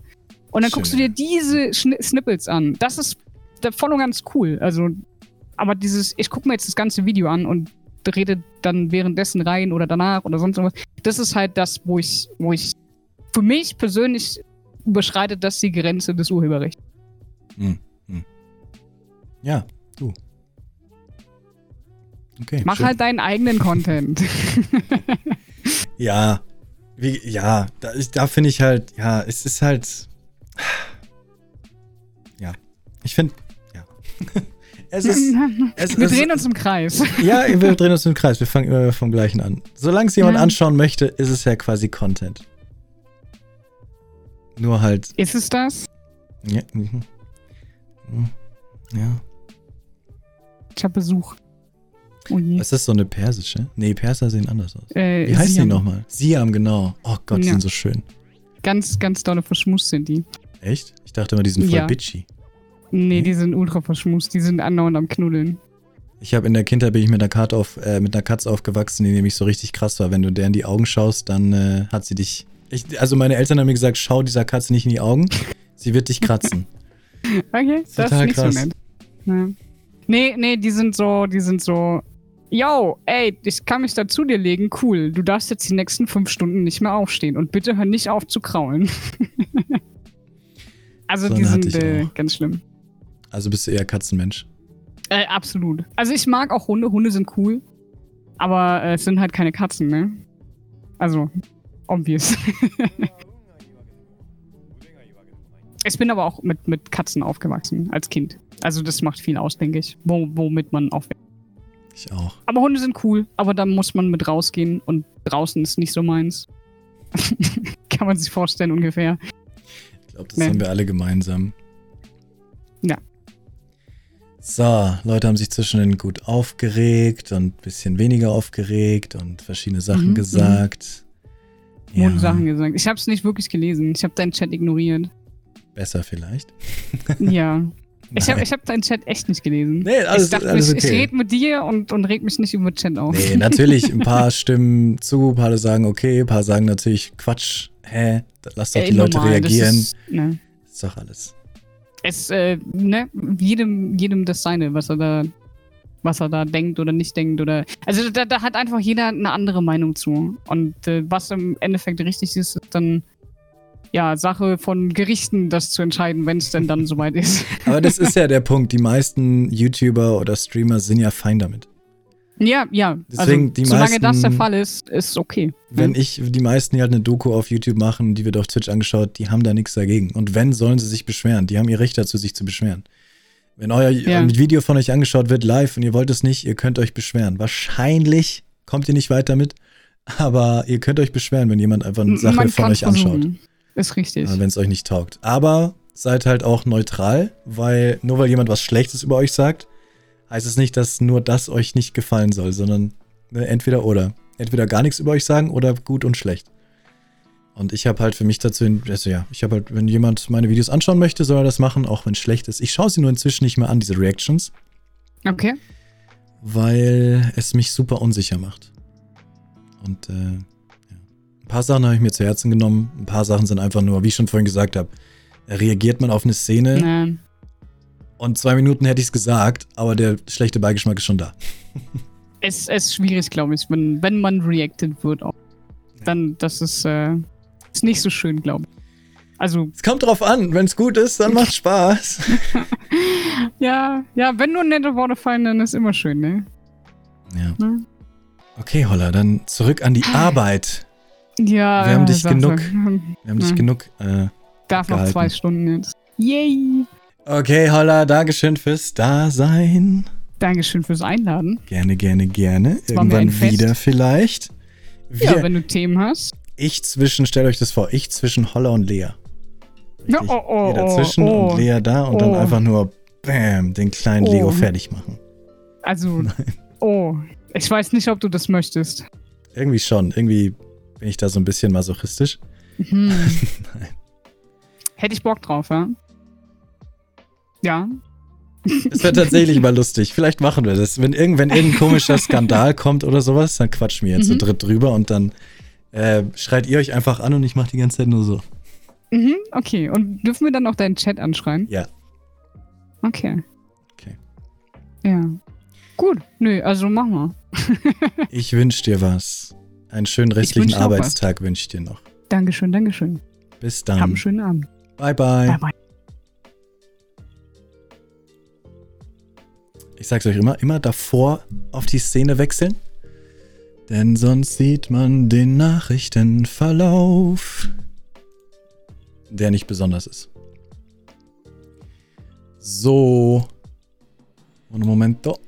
Und dann Schön, guckst du dir diese Schni Snippets an. Das ist voll und ganz cool. Also, aber dieses, ich gucke mir jetzt das ganze Video an und rede dann währenddessen rein oder danach oder sonst was. Das ist halt das, wo ich, wo ich für mich persönlich überschreitet das die Grenze des Urheberrechts. ja, du. Okay. Mach schön. halt deinen eigenen Content. Ja, wie, ja, da, da finde ich halt, ja, es ist halt, ja, ich finde, ja, es ist, es, Wir es, drehen uns im Kreis. ja, wir drehen uns im Kreis, wir fangen immer vom Gleichen an. Solange es jemand Ja. anschauen möchte, ist es ja quasi Content. Nur halt, Ist es das? ja, mhm. Mhm. ja. Ich habe Besuch. Oh. Ist das so eine persische? Nee, Perser sehen anders aus. Äh, Wie heißt die Siam. nochmal? Siam, genau. Oh Gott, die Ja. sind so schön. Ganz, ganz dolle verschmust sind die. Echt? Ich dachte immer, die sind voll Ja. bitchy. Nee, Hm? die sind ultra verschmust. Die sind andauernd am Knuddeln. Ich habe in der Kindheit bin ich mit einer, Karte auf, äh, mit einer Katze aufgewachsen, die nämlich so richtig krass war. Wenn du der in die Augen schaust, dann äh, hat sie dich. Ich, also meine Eltern haben mir gesagt, schau dieser Katze nicht in die Augen. Sie wird dich kratzen. Okay, das Total ist nicht krass. so nett. Ja. Nee, nee, die sind so, die sind so. Yo, ey, ich kann mich da zu dir legen, cool. Du darfst jetzt die nächsten fünf Stunden nicht mehr aufstehen und bitte hör nicht auf zu kraulen. also So die sind äh, ganz schlimm. Also bist du eher Katzenmensch. Äh, absolut. Also ich mag auch Hunde, Hunde sind cool, aber äh, es sind halt keine Katzen, ne? Also, obvious. ich bin aber auch mit, mit Katzen aufgewachsen als Kind. Also das macht viel aus, denke ich, wo, womit man aufwächst. Ich auch. Aber Hunde sind cool, aber da muss man mit rausgehen und draußen ist nicht so meins. Kann man sich vorstellen ungefähr. Ich glaube, das Nee. haben wir alle gemeinsam. Ja. So, Leute haben sich zwischendrin gut aufgeregt und ein bisschen weniger aufgeregt und verschiedene Sachen Mhm, gesagt. Wurden Sachen gesagt. Ich habe es nicht wirklich gelesen. Ich habe deinen Chat ignoriert. Besser vielleicht. Ja. Ich habe ich hab deinen Chat echt nicht gelesen. Nee, alles, ich dachte, alles ich, okay. ich rede mit dir und, und reg mich nicht über Chat auf. Nee, natürlich, ein paar stimmen zu, ein paar sagen okay, ein paar sagen natürlich Quatsch, hä, lass doch Ey, die Leute normal, das reagieren. Ist, ne. ist doch alles. Es, äh, ne, jedem, jedem das seine, was er da, was er da denkt oder nicht denkt oder. Also da, da hat einfach jeder eine andere Meinung zu. Und äh, was im Endeffekt richtig ist, ist dann ja Sache von Gerichten, das zu entscheiden, wenn es denn dann soweit ist. Aber das ist ja der Punkt, die meisten YouTuber oder Streamer sind ja fein damit. ja, ja. Deswegen also, die solange das der meisten- Fall ist, ist okay. Wenn ich, die meisten, die halt eine Doku auf YouTube machen, die wird auf Twitch angeschaut, die haben da nichts dagegen. Und wenn, sollen sie sich beschweren. Die haben ihr Recht dazu, sich zu beschweren. Wenn euer Ja. Video von euch angeschaut wird live und ihr wollt es nicht, ihr könnt euch beschweren. Wahrscheinlich kommt ihr nicht weiter mit, aber ihr könnt euch beschweren, wenn jemand einfach eine Sache von euch anschaut. Ist richtig. wenn es euch nicht taugt. Aber seid halt auch neutral, weil nur weil jemand was Schlechtes über euch sagt, heißt es nicht, dass nur das euch nicht gefallen soll, sondern ne, entweder oder. Entweder gar nichts über euch sagen oder gut und schlecht. Und ich habe halt für mich dazu, also ja, ich habe halt, wenn jemand meine Videos anschauen möchte, soll er das machen, auch wenn es schlecht ist. Ich schaue sie nur inzwischen nicht mehr an, diese Reactions, Okay. weil es mich super unsicher macht. Und äh, paar Sachen habe ich mir zu Herzen genommen, ein paar Sachen sind einfach nur, wie ich schon vorhin gesagt habe, reagiert man auf eine Szene Nee. und zwei Minuten hätte ich es gesagt, aber der schlechte Beigeschmack ist schon da. Es es ist schwierig, glaube ich, wenn, wenn man reacted wird auch. Dann, das ist, äh, ist nicht so schön, glaube ich. Also, Es kommt drauf an, wenn es gut ist, dann macht Spaß. ja, ja, wenn nur nette Worte fallen, dann ist immer schön, ne? ja. Ne? Okay, Holla, dann zurück an die Arbeit. Ja, Wir haben dich genug. Wir haben dich Ja. genug. Äh, Darf noch gehalten. zwei Stunden jetzt. Yay! Okay, Holla, Dankeschön fürs Dasein. Dankeschön fürs Einladen. Gerne, gerne, gerne. Das Irgendwann wieder vielleicht. Wir, Ja, wenn du Themen hast. ich zwischen, stellt euch das vor, ich zwischen Holla und Lea. Ja, Richtig. oh, oh, Ihr dazwischen oh, oh. und Lea da und dann Oh. einfach nur Bam, den kleinen Oh. Leo fertig machen. Also, oh. Ich weiß nicht, ob du das möchtest. Irgendwie schon. Irgendwie bin ich da so ein bisschen masochistisch. Hm. Hätte ich Bock drauf, ja? Ja. Es wäre tatsächlich mal lustig. Vielleicht machen wir das. Wenn, irgend, wenn irgendein komischer Skandal kommt oder sowas, dann quatschen wir jetzt zu Mhm. dritt drüber und dann äh, schreit ihr euch einfach an und ich mache die ganze Zeit nur so. Mhm, okay. Und dürfen wir dann auch deinen Chat anschreien? Ja. Okay. Okay. Ja. Gut. Nö, also machen wir. Ich wünsche dir was. Einen schönen restlichen. Arbeitstag wünsche ich dir noch. Dankeschön, Dankeschön. Bis Hab einen dann. schönen Abend. Bye, bye. Bye, bye. Ich sag's euch immer, immer davor auf die Szene wechseln. Denn sonst sieht man den Nachrichtenverlauf, der nicht besonders ist. So. Un momento.